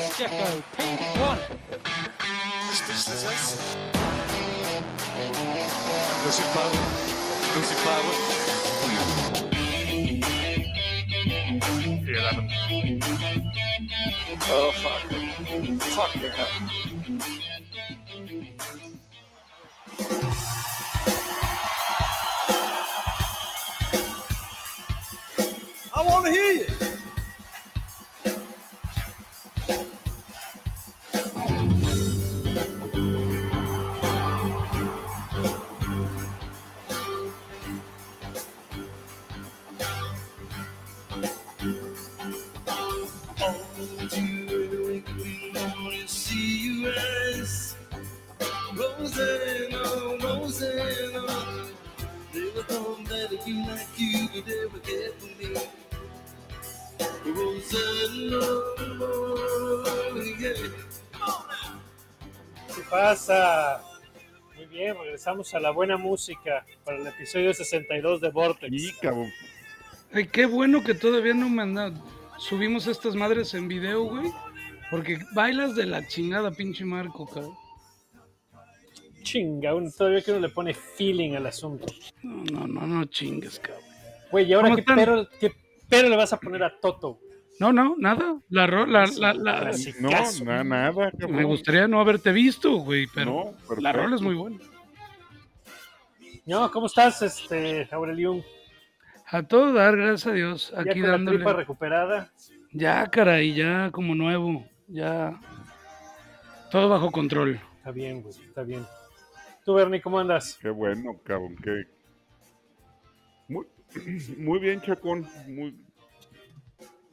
Yes, Jacko, P1. Lucy Power. Lucy Power. Eleven. Oh fuck. Fucking hell. I want to hear you. Regresamos a la buena música para el episodio 62 de Vortex. Y cabrón. Ay, qué bueno que todavía no manda. Subimos estas madres en video, güey. Porque bailas de la chingada, pinche Marco, cabrón. Chinga, uno- todavía que uno le pone feeling al asunto. No, no, no, no chingues, cabrón. Güey, ¿y ahora ¿Cómo qué pero, qué pero le vas a poner a Toto? No, no, nada. La, ro- la, la, la-. No, na- nada, cabrón. me gustaría no haberte visto, güey, pero No, la rola es muy buena. No, ¿cómo estás, este, Aurelión? A todo dar, gracias a Dios. ¿Ya Aquí con la dándole. tripa recuperada? Ya, caray, ya como nuevo. Ya. Todo bajo control. Está bien, güey, está bien. Tú, Bernie, ¿cómo andas? Qué bueno, cabrón. Qué... Muy, muy bien, Chacón. Muy,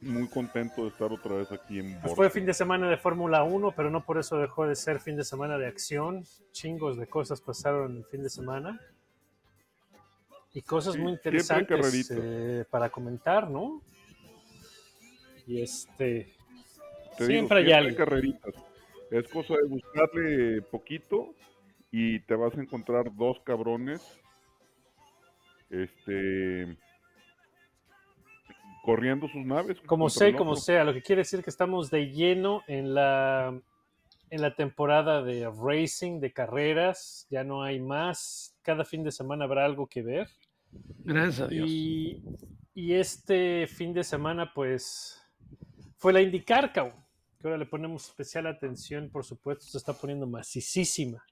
muy contento de estar otra vez aquí en Pues Borja. fue fin de semana de Fórmula 1, pero no por eso dejó de ser fin de semana de acción. Chingos de cosas pasaron el fin de semana. Y cosas Sí, muy siempre interesantes eh, para comentar, ¿no? Y este. Te siempre hay digo, algo. carreritas. Es cosa de buscarle poquito y te vas a encontrar dos cabrones. Este. Corriendo sus naves. Como sé, como sea, lo que quiere decir que estamos de lleno en la, en la temporada de racing, de carreras. Ya no hay más. Cada fin de semana habrá algo que ver. Gracias a Dios. Y, este fin de semana, pues, fue la IndyCar, cabrón, que ahora le ponemos especial atención, por supuesto, se está poniendo macicísima.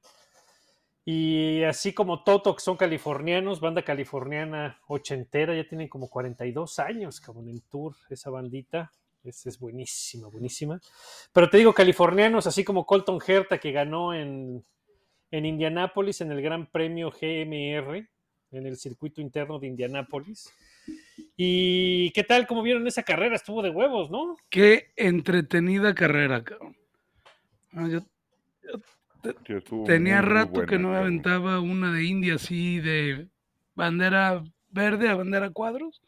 Y así como Toto, que son californianos, banda californiana ochentera, ya tienen como 42 años, cabrón, en tour, esa bandita. Es, es buenísima, buenísima. Pero te digo, californianos, así como Colton Herta, que ganó en, en Indianápolis en el Gran Premio GMR, en el circuito interno de Indianápolis. ¿Y qué tal? ¿Cómo vieron esa carrera? Estuvo de huevos, ¿no? Qué entretenida carrera, cabrón. Ah, yo estuvo tenía muy, muy rato buena, que no me cabrón. aventaba una de India así de bandera verde a bandera cuadros.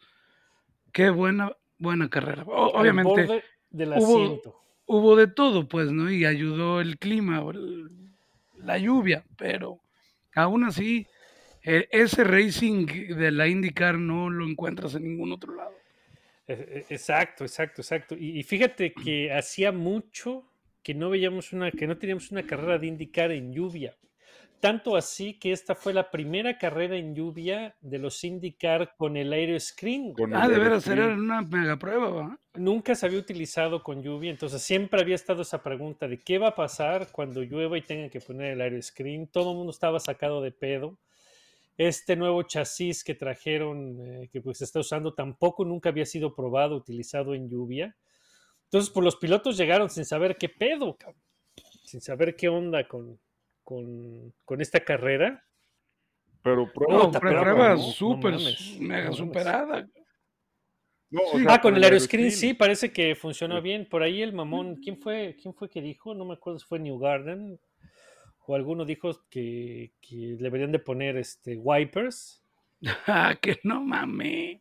Qué buena, buena carrera. O- obviamente borde del hubo- asiento. hubo de todo, pues, ¿no? Y ayudó el clima, el- la lluvia, pero aún así, ese racing de la IndyCar no lo encuentras en ningún otro lado. E- e- Exacto, exacto, exacto. Y, y fíjate que hacía mucho que no veíamos una, que no teníamos una carrera de IndyCar en lluvia. Tanto así que esta fue la primera carrera en lluvia de los IndyCar con el aeroscreen. Con Ah, el de veras, era una mega prueba, nunca se había utilizado con lluvia, entonces siempre había estado esa pregunta de qué va a pasar cuando llueva y tengan que poner el aeroscreen. Todo el mundo estaba sacado de pedo. Este nuevo chasis que trajeron, eh, que pues se está usando, tampoco nunca había sido probado, utilizado en lluvia. Entonces, pues los pilotos llegaron sin saber qué pedo, sin saber qué onda con, con, con esta carrera. Pero prueba, No, prueba mames, no mega superada. no, o Sí. sea, Ah, con el aeroscreen aeroscreen. sí, parece que funcionó Sí. bien. Por ahí el mamón, ¿quién fue, quién fue que dijo? No me acuerdo si fue New Garden o alguno dijo que, que deberían de poner este wipers. Ah, que no mames.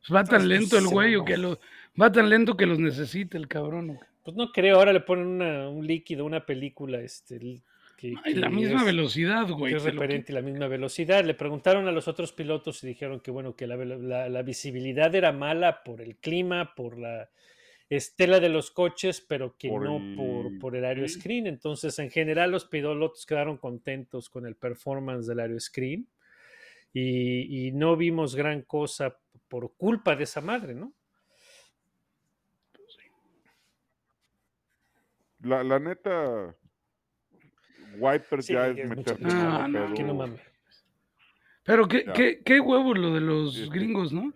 Pues va tan lento el güey o que lo, va tan lento que los necesita el cabrón. Pues no creo, ahora le ponen una- un líquido, una película, este, que, Ay, la misma es- velocidad, güey. es referente y la misma velocidad. Le preguntaron a los otros pilotos y dijeron que bueno, que la, velo- la- la visibilidad era mala por el clima, por la estela de los coches, pero que Por no por, el- por el aero sí. screen. Entonces, en general, los pilotos quedaron contentos con el performance del aero screen y, y no vimos gran cosa por culpa de esa madre, ¿no? La, la neta, Wipers Sí, ya es es No, no, pedo. Que no mames. Pero qué, qué, qué huevo lo de los Sí, sí. gringos, ¿no?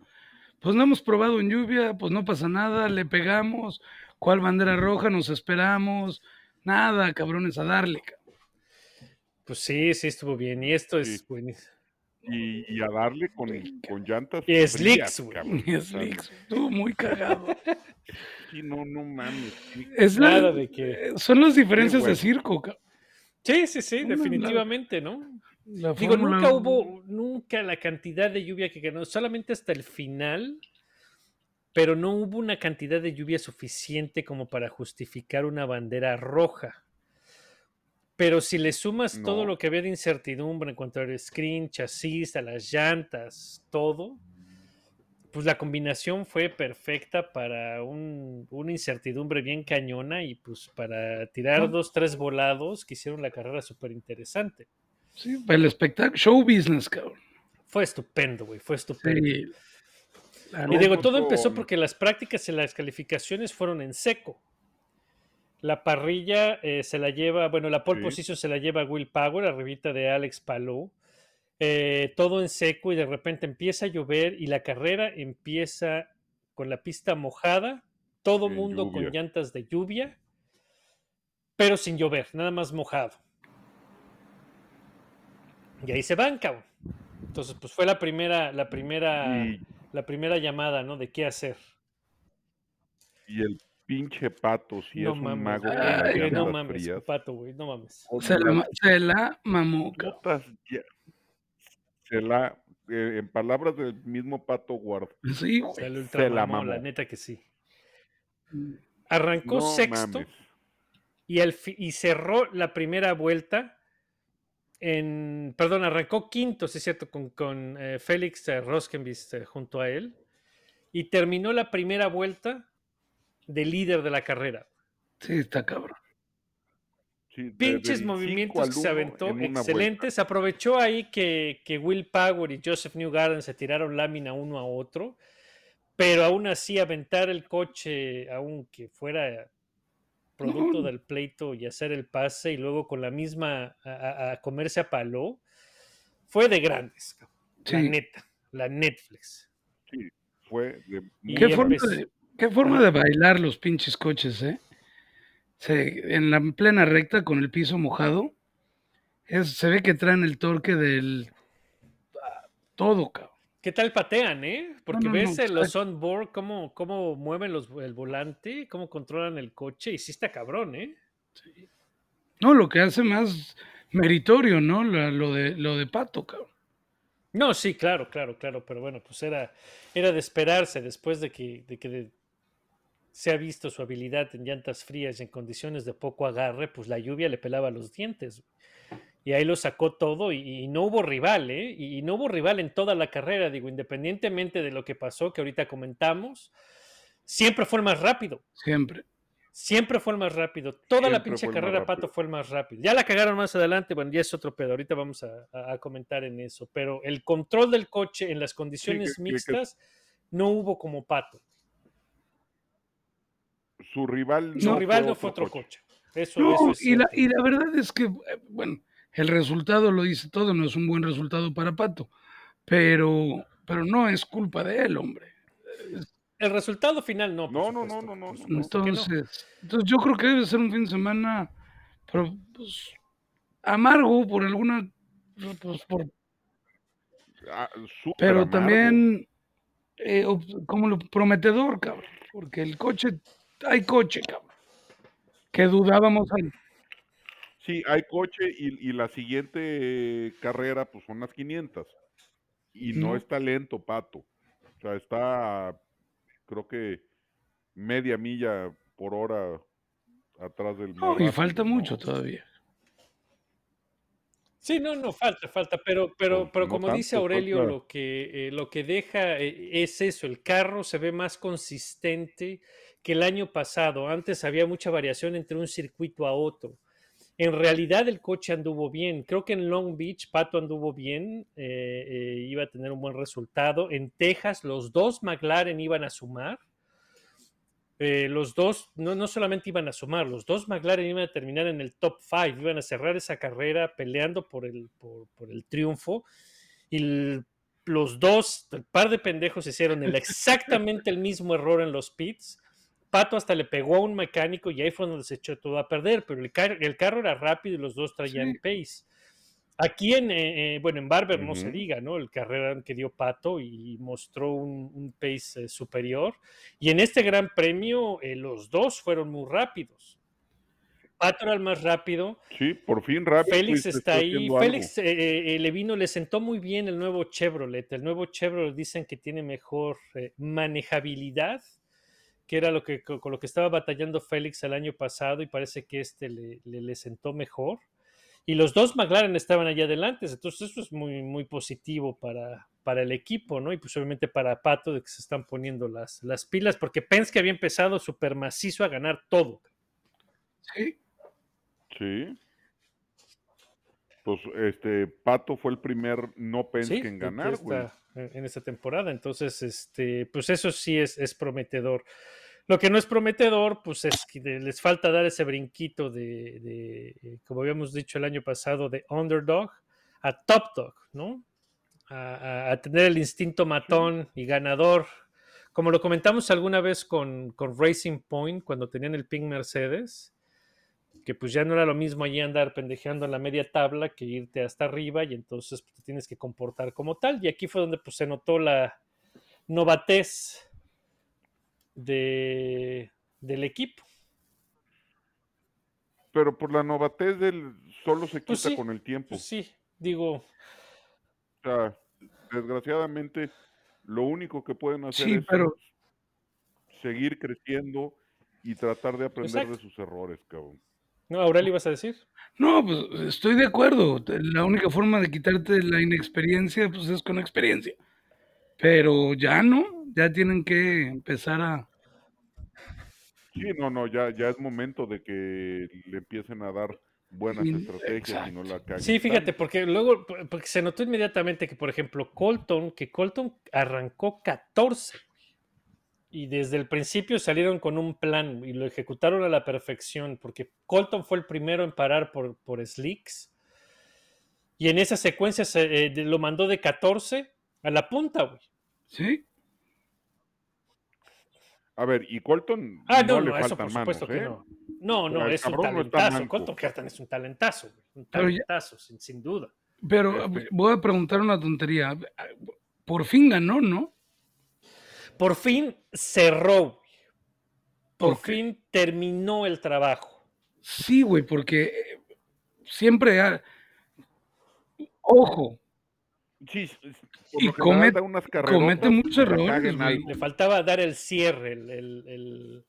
Pues no hemos probado en lluvia, pues no pasa nada, le pegamos, ¿cuál bandera roja? Nos esperamos, nada, cabrones, a darle. cabrón. Pues sí, sí estuvo bien. Y esto es Sí. buenísimo. Y, y a darle con, con llantas. Y slicks, güey. Y Slicks, estuvo muy cagado. Sí, no, no mames. Es la- Nada de que. son las diferencias bueno. de circo, cabrón. Sí, sí, sí, definitivamente, ¿no? La Digo, Fórmula nunca hubo, nunca la cantidad de lluvia que ganó, solamente hasta el final, pero no hubo una cantidad de lluvia suficiente como para justificar una bandera roja. Pero si le sumas todo lo que había de incertidumbre en cuanto al screen, chasis, a las llantas, todo, pues la combinación fue perfecta para un- una incertidumbre bien cañona y pues para tirar No. dos, tres volados que hicieron la carrera súper interesante. Sí, el espectáculo, show business, cabrón. Fue estupendo, güey, fue estupendo. Sí. Y digo, todo empezó porque las prácticas y las calificaciones fueron en seco. La parrilla eh, se la lleva, bueno, la pole Sí. position se la lleva Will Power, arribita de Alex Palou. Eh, todo en seco y de repente empieza a llover y la carrera empieza con la pista mojada, todo En mundo con llantas de lluvia, pero sin llover, nada más mojado. Y ahí se van, cabrón. Entonces, pues fue la primera, la primera, Y, la primera llamada, ¿no? De qué hacer. y el pinche pato, si no es un mago Ay, no mames, frías. pato, güey, no mames. Se la, se la mamó, Se la, eh, en palabras del mismo pato Ward, Sí, güey. Se la ultramamó, la mamó. neta que sí. Arrancó no sexto mames. y, al y cerró la primera vuelta en, perdón, arrancó quinto, sí es cierto, con, con eh, Félix eh, Roskenbist eh, junto a él y terminó la primera vuelta de líder de la carrera. Sí, está cabrón. Sí, pinches movimientos que se aventó, en una vuelta. excelentes. Aprovechó ahí que, que Will Power y Joseph Newgarden se tiraron lámina uno a otro, pero aún así aventar el coche, aunque fuera producto del pleito y hacer el pase y luego con la misma a, comerse a palo, fue de grandes. La neta, la Netflix. Sí, fue de ¿Qué forma, de, qué forma de bailar los pinches coches, eh? Se- en la plena recta con el piso mojado, es- se ve que traen el torque del ah, todo, cabrón. ¿Qué tal patean, eh? Porque no, ves no, los exacto. onboard cómo, cómo mueven los, el volante, cómo controlan el coche, y sí está cabrón, ¿eh? No, lo que hace más meritorio, ¿no? La- lo, de, lo de Pato, cabrón. No, sí, claro, claro, claro, pero bueno, pues era, era de esperarse después de que, de que de- se ha visto su habilidad en llantas frías y en condiciones de poco agarre, pues la lluvia le pelaba los dientes. Y ahí lo sacó todo y, y no hubo rival, ¿eh? Y, y no hubo rival en toda la carrera, digo, independientemente de lo que pasó, que ahorita comentamos, siempre fue el más rápido. Siempre. Siempre fue el más rápido. Toda la pinche fue carrera. Pato, fue el más rápido. Ya la cagaron más adelante, bueno, ya es otro pedo. Ahorita vamos a, a- a comentar en eso. Pero el control del coche en las condiciones que- que- mixtas no hubo como Pato. Su rival no, Su rival no fue otro coche. Eso, No, eso es y, la, y la verdad es que, eh, bueno, el resultado lo dice todo, no es un buen resultado para Pato, pero, pero no es culpa de él, hombre. El resultado final no. No, no, no, no, no. Entonces, entonces yo creo que debe ser un fin de semana pero, pues, amargo por alguna, pues, por- Ah, pero amargo. también eh, como lo prometedor, cabrón, porque el coche, hay coche, cabrón, que dudábamos en- Sí, hay coche y, y la siguiente carrera pues son las 500. Y no, No. está lento, Pato. O sea, está creo que media milla por hora atrás del No, y falta no. mucho todavía. Sí, no, no, falta, falta, pero, pero, No, pero no como dice tanto, Aurelio, falta- lo que, eh, lo que deja eh, es eso, el carro se ve más consistente que el año pasado. Antes había mucha variación entre un circuito a otro. En realidad el coche anduvo bien. Creo que en Long Beach Pato anduvo bien, eh, eh, iba a tener un buen resultado. En Texas los dos McLaren iban a sumar. Eh, los dos no, no solamente iban a sumar, los dos McLaren iban a terminar en el top 5, iban a cerrar esa carrera peleando por el, por, por el triunfo. Y el- los dos, el par de pendejos hicieron el- exactamente el mismo error en los pits. Pato hasta le pegó a un mecánico y ahí fue donde se echó todo a perder, pero el, car- el carro era rápido y los dos traían Sí. pace. Aquí en, eh, eh, bueno, en Barber no se diga, ¿no? El carrera que dio Pato y mostró un, un pace eh, superior. Y en este gran premio, eh, los dos fueron muy rápidos. Pato era el más rápido. Sí, por fin rápido. Félix está ahí. Félix eh, eh, le vino, le sentó muy bien el nuevo Chevrolet. El nuevo Chevrolet dicen que tiene mejor eh, manejabilidad, que era lo que, con lo que estaba batallando Félix el año pasado y parece que este le, le- le sentó mejor. Y los dos McLaren estaban allá adelante, entonces eso es muy, muy positivo para, para el equipo, ¿no? Y pues obviamente para Pato de que se están poniendo las, las pilas, porque Penske había empezado súper macizo a ganar todo. Sí, Sí. Pues este Pato fue el primer no Penske Sí, en de- de ganar, esta- en en esta temporada. Entonces, este, pues eso sí es, es prometedor. Lo que no es prometedor, pues es que les falta dar ese brinquito de, de, eh, como habíamos dicho el año pasado, de underdog a top dog, ¿no? A, a- a tener el instinto matón y ganador. Como lo comentamos alguna vez con, con Racing Point, cuando tenían el Pink Mercedes, que pues ya no era lo mismo allí andar pendejeando en la media tabla que irte hasta arriba y entonces pues, te tienes que comportar como tal. Y aquí fue donde pues se notó la novatez de, del equipo. Pero por la novatez del solo se quita Pues sí, con el tiempo. Pues sí, digo, O sea, desgraciadamente, lo único que pueden hacer sí, es pero seguir creciendo y tratar de aprender Exacto. de sus errores, cabrón. ¿No, Aurelio, ibas a decir? no, pues estoy de acuerdo. La única forma de quitarte la inexperiencia, pues es con experiencia. Pero ya no, ya tienen que empezar a... Sí, no, no, ya, ya es momento de que le empiecen a dar buenas Sí, estrategias y no la caguen. Sí, fíjate, porque luego, porque se notó inmediatamente que, por ejemplo, Colton, que Colton arrancó 14 y desde el principio salieron con un plan y lo ejecutaron a la perfección, porque Colton fue el primero en parar por, por Slicks y en esa secuencia se, eh, lo mandó de 14 a la punta, güey. Sí, A ver, y Colton Ah, no, no, le no, eso por manos, supuesto que ¿eh? no. No, no, es un no talentazo. Colton Herta es un talentazo, güey. Un ya- talentazo, sin, sin duda. pero Este- voy a preguntar una tontería. Por fin ganó, ¿no? Por fin cerró. Por fin terminó el trabajo. Sí, güey, porque eh, siempre... ha- Ojo, Sí, Y comete carrerotas muchos errores. Le faltaba dar el cierre, el, el, el,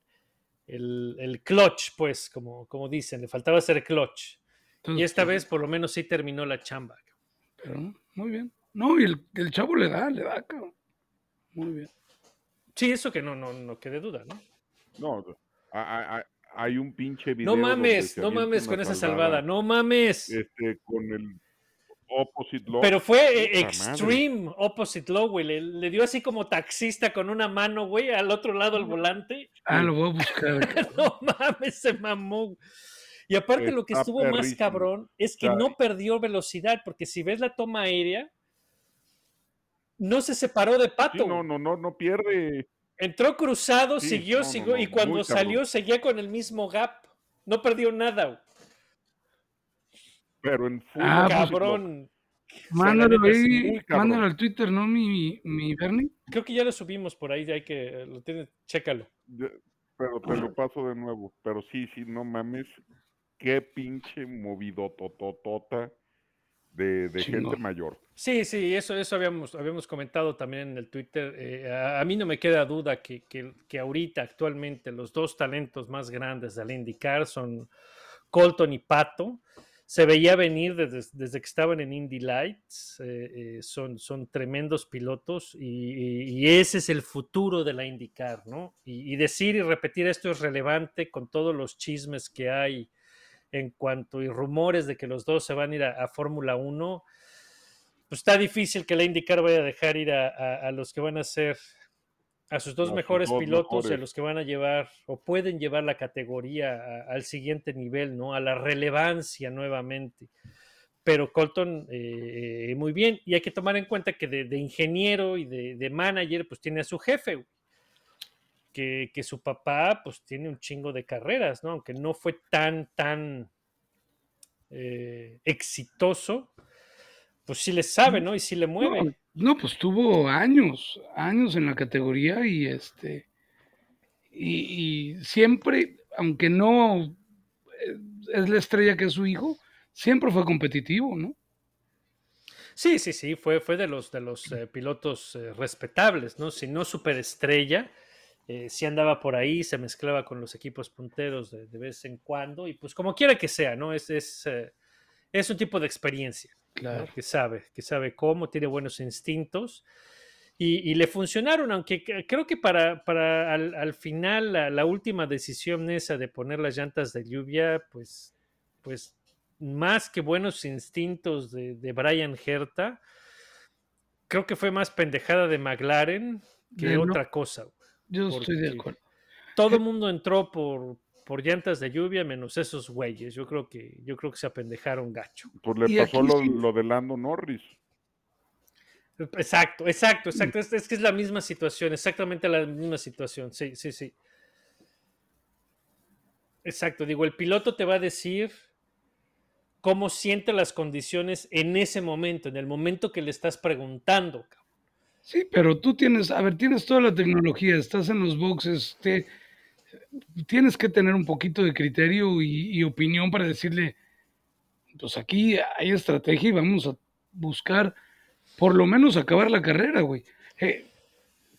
el- el clutch, pues, como, como dicen, le faltaba hacer clutch. entonces, Y esta pues, vez por lo menos sí terminó la chamba. pero muy bien. No, y el, el chavo le da, le da, cabrón. Muy bien. Sí, eso que no, no, no quede duda, ¿no? No, a- a- a- hay un pinche video. No mames, no mames con esa salvada, no mames. Este, con el opposite law. Pero fue eh, Puta extreme opposite low, güey. Le, le dio así como taxista con una mano, güey, al otro lado del volante. Ah, lo voy a buscar. No mames, se mamó. Y aparte lo que estuvo más cabrón es que no perdió velocidad, porque si ves la toma aérea, no se separó de Sí, Pato. no, no, no, no pierde. Entró cruzado, Sí, siguió, no, siguió, no, y cuando salió seguía con el mismo gap. No perdió nada, güey. Pero en full Ah, pues, cabrón. Mándalo ahí, mándalo al Twitter, ¿no, mi, mi Bernie? Creo que ya lo subimos por ahí, hay que, lo tienes, chécalo. Pero te lo paso de nuevo. Pero sí, sí, no mames. Qué pinche movido tototota de, de gente mayor. Sí, sí, eso, eso habíamos, habíamos comentado también en el Twitter. Eh, a, a mí no me queda duda que, que, que ahorita, actualmente, los dos talentos más grandes del IndyCar son Colton y Pato. se veía venir desde, desde que estaban en Indy Lights. eh, eh, son, son tremendos pilotos y, y- y ese es el futuro de la IndyCar, ¿no? Y, y decir y repetir esto es relevante con todos los chismes que hay en cuanto y rumores de que los dos se van a ir a, a Fórmula 1. Pues está difícil que la IndyCar vaya a dejar ir a, a- a los que van a ser a sus dos mejores dos pilotos y a los que van a llevar o pueden llevar la categoría al siguiente nivel, ¿no? A la relevancia nuevamente. Pero Colton, eh, muy bien. Y hay que tomar en cuenta que de, de ingeniero y de, de manager, pues tiene a su jefe, güey. Que, que su papá, pues tiene un chingo de carreras, ¿no? Aunque no fue tan, tan eh, exitoso, pues sí le sabe, ¿no? Y sí le mueve. No, no, pues tuvo años, años en la categoría y este. Y, y siempre, aunque no eh, es la estrella que es su hijo, siempre fue competitivo, ¿no? Sí, sí, sí, fue, fue de los, de los eh, pilotos eh, respetables, ¿no? Si no superestrella, eh, sí andaba por ahí, se mezclaba con los equipos punteros de, de vez en cuando, y pues como quiera que sea, ¿no? Es, es, eh, es un tipo de experiencia, que sabe, que sabe cómo, tiene buenos instintos, y, y le funcionaron, aunque creo que para, para al, al final la, la última decisión esa de poner las llantas de lluvia, pues, pues más que buenos instintos de, de Brian Herta, creo que fue más pendejada de McLaren que De no- otra cosa. Yo estoy de acuerdo. Todo el mundo entró por, por llantas de lluvia, menos esos güeyes. Yo creo que, yo creo que se apendejaron gacho. Pues le Y pasó lo, sí. lo de Lando Norris. Exacto, exacto, exacto. Es, es que es la misma situación, exactamente la misma situación. Sí, sí, sí. Exacto, digo, el piloto te va a decir cómo siente las condiciones en ese momento, en el momento que le estás preguntando. Sí, pero tú tienes, a ver, tienes toda la tecnología, estás en los boxes, te, tienes que tener un poquito de criterio y, y opinión para decirle, pues aquí hay estrategia y vamos a buscar por lo menos acabar la carrera, güey. Eh,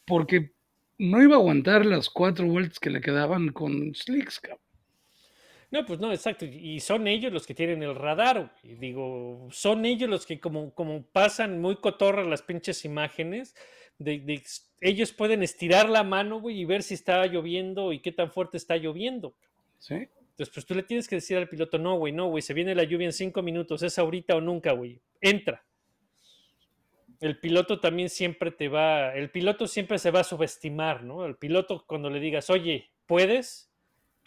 porque no iba a aguantar las cuatro vueltas que le quedaban con Slicks, cabrón. No, pues no, exacto. Y son ellos los que tienen el radar. güey. Digo, son ellos los que como, como pasan muy cotorras las pinches imágenes, de, de- ellos pueden estirar la mano, güey, y ver si está lloviendo y qué tan fuerte está lloviendo. ¿Sí? Entonces, pues tú le tienes que decir al piloto, no, güey, no, güey, se viene la lluvia en cinco minutos, es ahorita o nunca, güey. Entra. El piloto también siempre te va, el piloto siempre se va a subestimar, ¿no? El piloto cuando le digas, oye, ¿puedes?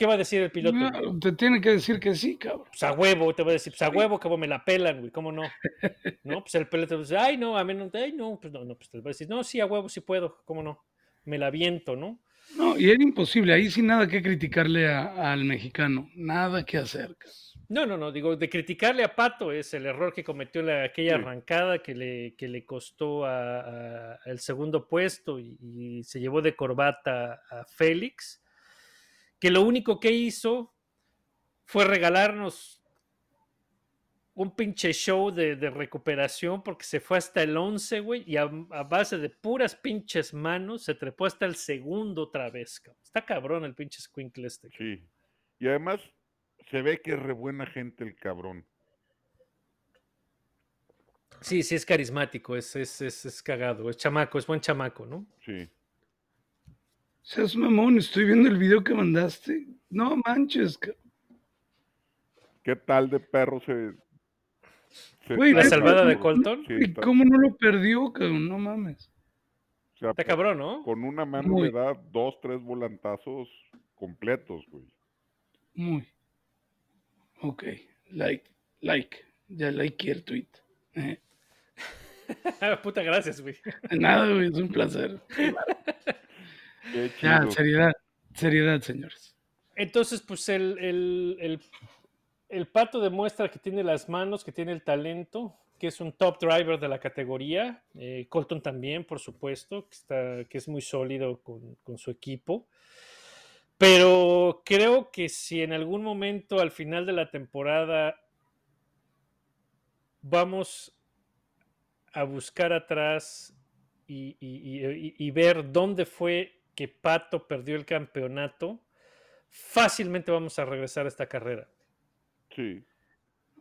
¿Qué va a decir el piloto? No, te tiene que decir que sí, cabrón. pues a huevo, te voy a decir, pues a huevo, como me la pelan, güey, ¿cómo no? No, pues el piloto dice, ay, no, a mí no, ay, no, pues no, no, pues te va a decir, no, sí, a huevo, sí puedo, ¿cómo no? Me la viento, ¿no? No, y era imposible, ahí sin nada que criticarle a- al mexicano, nada que hacer. cabrón. No, no, no, digo, de criticarle a Pato es el error que cometió la- aquella Sí. arrancada que le, que le costó a- a- el segundo puesto y, y se llevó de corbata a Félix, que lo único que hizo fue regalarnos un pinche show de, de recuperación porque se fue hasta el 11, güey, y a, a base de puras pinches manos se trepó hasta el segundo otra vez, cabrón. Está cabrón el pinche squinkle este. Sí. Y además se ve que es re buena gente el cabrón. Sí, sí, es carismático, es, es, es, es cagado, es chamaco, es buen chamaco, ¿no? Sí. Seas mamón, estoy viendo el video que mandaste. No manches, cabrón. ¿Qué tal de perro se... se- Güey, La salvada de Colton. ¿Y está- cómo no lo perdió, cabrón? No mames. o sea, Está cabrón, ¿no? Con una mano Muy. le da dos, tres volantazos completos, güey. Muy. Ok, like, like. Ya like el tweet. Eh, Puta, gracias, güey. de Nada, güey, es un placer. Qué Ya, chido. seriedad, seriedad, señores. Entonces, pues el, el, el, el pato demuestra que tiene las manos, que tiene el talento, que es un top driver de la categoría. Eh, Colton también, por supuesto, que, está, que es muy sólido con, con su equipo. Pero creo que si en algún momento al final de la temporada vamos a buscar atrás y, y- y- y ver dónde fue que Pato perdió el campeonato, fácilmente vamos a regresar a esta carrera. Sí.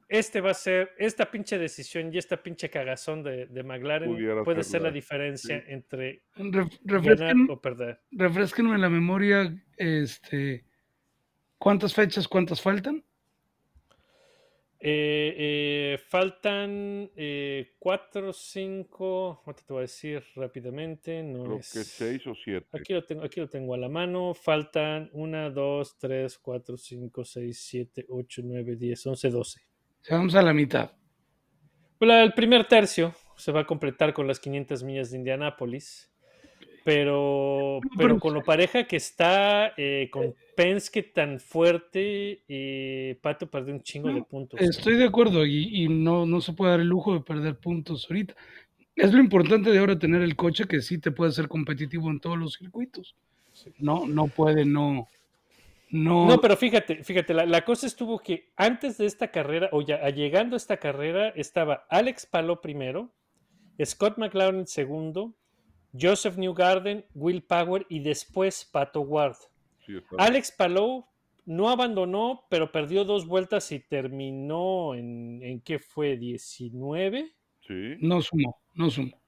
este va a ser, esta pinche decisión y esta pinche cagazón de, de McLaren Pudiera puede ser la diferencia sí. entre Ref- ganar o perder. refresquenme la memoria, este, ¿cuántas fechas, cuántas faltan? Eh, eh, faltan eh, cuatro, cinco, ahorita te voy a decir rápidamente, no Creo es... que seis o siete. Aquí lo, tengo, aquí lo tengo a la mano. Faltan 1, 2, 3, 4, 5, 6, 7, 8, 9, 10, 11, 12. O sea, vamos a la mitad. Bueno, el primer tercio se va a completar con las 500 millas de Indianápolis. Pero, pero con lo pareja que está, eh, con Penske tan fuerte, eh, Pato perdió un chingo de puntos. Estoy de acuerdo y, y no, no se puede dar el lujo de perder puntos ahorita. Es lo importante de ahora tener el coche que sí te puede ser competitivo en todos los circuitos. No, no puede, no. No, No, pero fíjate, fíjate, la, la cosa estuvo que antes de esta carrera, o ya llegando a esta carrera, estaba Alex Palou primero, Scott McLaren segundo, Joseph Newgarden, Will Power y después Pato Ward. Sí, Alex Palou no abandonó, pero perdió dos vueltas y terminó en, ¿en qué fue? ¿19? Sí, no sumó, no sumó.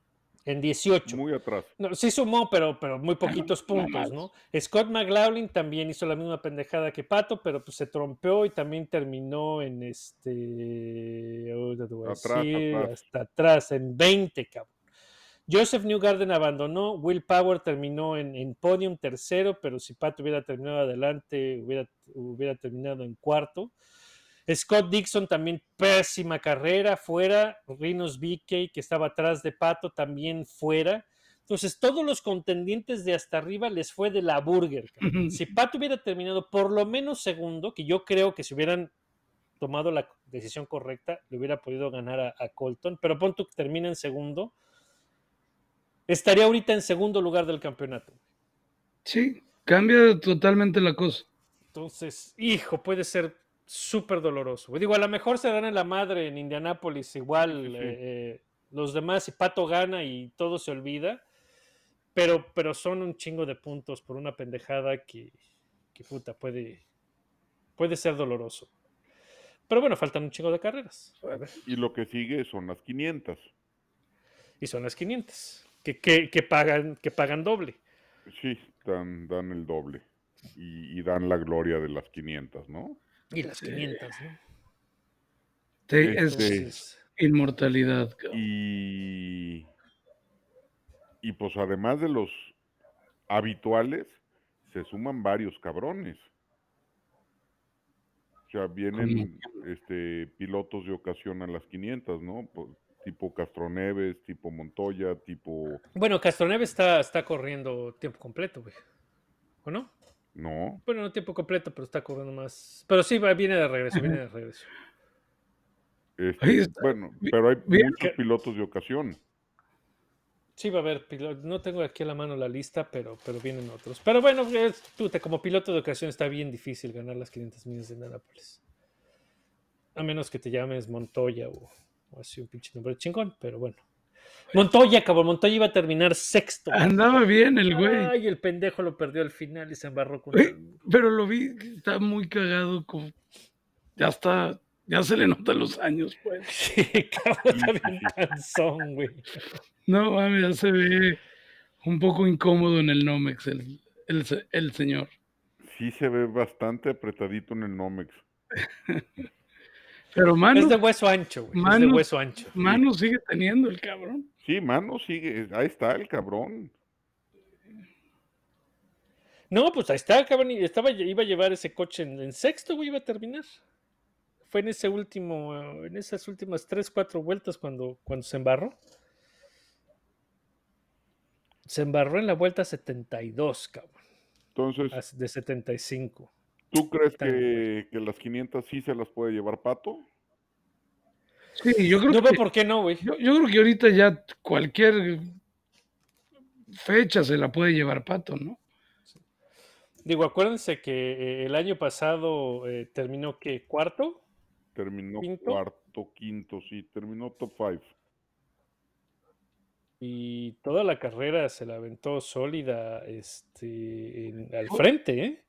En 18. muy atrás. No, sí sumó, pero, pero muy poquitos puntos. ¿no? Scott McLaughlin también hizo la misma pendejada que Pato, pero pues se trompeó y también terminó en este. ahorita te voy a Atrás, decir, atrás. hasta atrás, en 20, cabrón. Joseph Newgarden abandonó, Will Power terminó en, en podium tercero, pero si Pato hubiera terminado adelante, hubiera, hubiera terminado en cuarto. Scott Dixon también pésima carrera, fuera. Rinos BK, que estaba atrás de Pato, también fuera. Entonces, todos los contendientes de hasta arriba les fue de la burger. cabrón. Si Pato hubiera terminado por lo menos segundo, que yo creo que si hubieran tomado la decisión correcta, le hubiera podido ganar a, a Colton, pero pon que termina en segundo, estaría ahorita en segundo lugar del campeonato. Sí, cambia totalmente la cosa. Entonces, hijo, puede ser súper doloroso. Digo, a lo mejor se dan en la madre en Indianápolis, igual Sí, eh, los demás, y Pato gana y todo se olvida, pero, pero son un chingo de puntos por una pendejada que, que puta, puede, puede ser doloroso. Pero bueno, faltan un chingo de carreras. Y lo que sigue son las 500. Y son las 500, que, que, que pagan, que pagan doble. Sí, dan, dan el doble. Y, y dan la gloria de las 500, ¿no? Y las 500, ¿no? Sí, es inmortalidad. Y, y pues además de los habituales, se suman varios cabrones. O sea, vienen este, pilotos de ocasión a las 500, ¿no? Pues, tipo Castroneves, tipo Montoya, tipo... bueno, Castroneves está, está corriendo tiempo completo, güey. ¿O no? No, Bueno, no tiempo completo, pero está corriendo más. Pero sí, viene de regreso, viene de regreso. este, Ahí está. bueno, pero hay bien muchos que- pilotos de ocasión. Sí, va a haber pilotos. No tengo aquí a la mano la lista, pero, pero vienen otros. Pero bueno, es- tú, te- como piloto de ocasión está bien difícil ganar las 500 millas de Indianapolis. A menos que te llames Montoya o así un pinche nombre chingón, pero bueno. Montoya, cabrón, Montoya iba a terminar sexto. Andaba bien el güey. Ay, el pendejo lo perdió al final y se embarró con Güey, pero lo vi, está muy cagado. Como, ya está, ya se le notan los años, pues. Sí, cabrón, está bien cansón, güey. No, mames, ya se ve un poco incómodo en el Nomex el, el señor. Sí se ve bastante apretadito en el Nomex. Pero mano, Es de hueso ancho, güey. Es de Manos- hueso ancho. mano sigue teniendo el cabrón. Sí, mano, sigue, ahí está el cabrón. No, pues ahí está, cabrón. y Estaba, iba a llevar ese coche en, en sexto, güey, iba a terminar. Fue en ese último, en esas últimas tres, cuatro vueltas cuando, cuando se embarró. Se embarró en la vuelta 72, cabrón. Entonces, De 75. ¿Tú crees que, que las 500 sí se las puede llevar Pato? Sí, yo creo No que, por qué no, güey. yo, yo creo que ahorita ya cualquier fecha se la puede llevar Pato, ¿no? Digo, acuérdense que eh, el año pasado eh, terminó que cuarto. Terminó ¿Quinto? cuarto, quinto, sí, terminó top 5. Y toda la carrera se la aventó sólida este, en- al frente, ¿eh?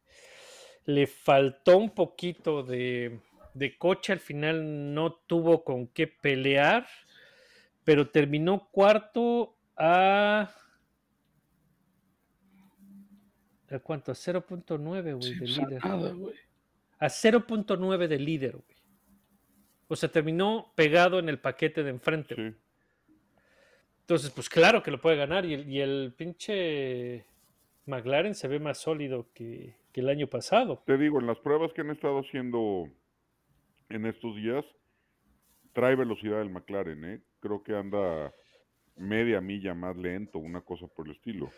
Le faltó un poquito de, de coche al final no tuvo con qué pelear, pero terminó cuarto a... ¿A cuánto? A 0.9, güey, Sí, de pues, a líder. nada. A 0.9 de líder, güey. O sea, terminó pegado en el paquete de enfrente. Sí. Entonces, pues claro que lo puede ganar. Y el, y el pinche McLaren se ve más sólido que, que el año pasado. Te digo, en las pruebas que han estado haciendo en estos días, trae velocidad el McLaren, ¿eh? Creo que anda media milla más lento, una cosa por el estilo.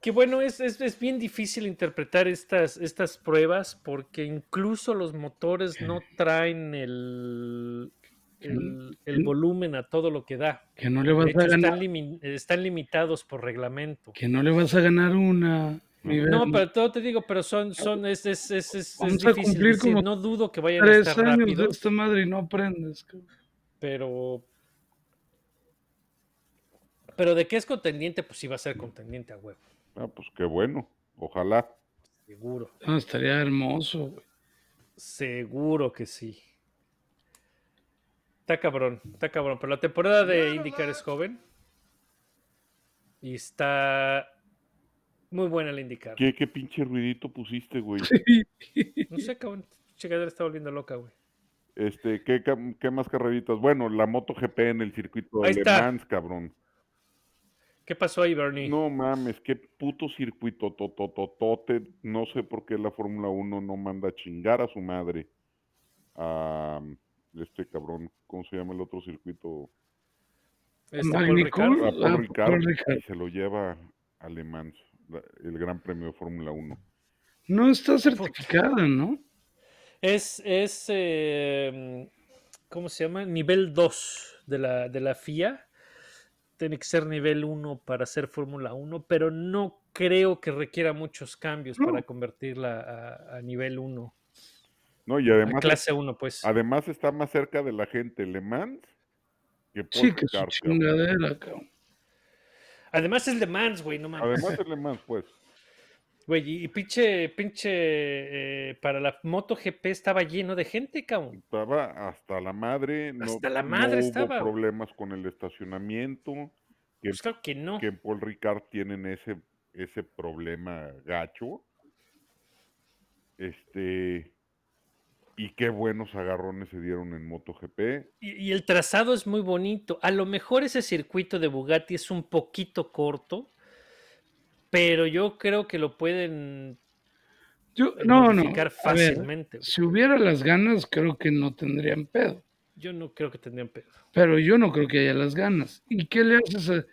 Que bueno, es, es, es bien difícil interpretar estas, estas pruebas porque incluso los motores no traen el, el, el volumen a todo lo que da. Que no le vas hecho, a están, ganar, limi- están limitados por reglamento. que no le vas a ganar una. No, pero todo te digo, pero son, son, es, es, es, es- a difícil cumplir decir. como No dudo que vayan a tres estar años de rápidos, esta madre y no aprendes. pero. Pero de qué es contendiente, pues sí va a ser contendiente a huevo, Ah, pues qué bueno, ojalá. seguro. No, estaría hermoso, güey. Seguro que sí. Está cabrón, está cabrón. Pero la temporada de IndyCar es joven. Y está muy buena la IndyCar. ¿Qué, qué pinche ruidito pusiste, güey? No sé, cabrón. Chegadera está volviendo loca, güey. Este, ¿qué, qué más carreritas? Bueno, la MotoGP en el circuito de Ahí Le está. Mans, cabrón. ¿Qué pasó ahí, Bernie? No mames, qué puto circuito totototote. No sé por qué la Fórmula 1 no manda a chingar a su madre a este cabrón. ¿Cómo se llama el otro circuito? Este, Paul Magny Ricard. Cool. A Ah, Paul y se lo lleva a Le Mans, el Gran Premio de Fórmula 1. No está certificada, ¿no? Es, es eh, ¿cómo se llama? Nivel 2 de la, de la FIA. Tiene que ser nivel 1 para hacer Fórmula 1, pero no creo que requiera muchos cambios No. para convertirla a, a nivel 1. No, y A además, clase 1, pues. además está más cerca de la gente Le Mans que Paul Sí, que su Ricard, cabrón. chingadera, cabrón. Además es de Mans, güey, no mames. Además es Le Mans, pues. Güey, y, pinche, pinche, eh, para la MotoGP estaba lleno de gente, cabrón. Estaba hasta la madre, no, Hasta la no madre hubo estaba. problemas con el estacionamiento, que, Pues claro que no. que en Paul Ricard tienen ese, ese problema gacho. Este, y qué buenos agarrones se dieron en MotoGP. Y, y el trazado es muy bonito. A lo mejor ese circuito de Bugatti es un poquito corto, pero yo creo que lo pueden Yo, no, no. ver, fácilmente. si hubiera las ganas, creo que no tendrían pedo. Yo no creo que tendrían pedo. Pero yo no creo que haya las ganas. ¿Y qué le haces a...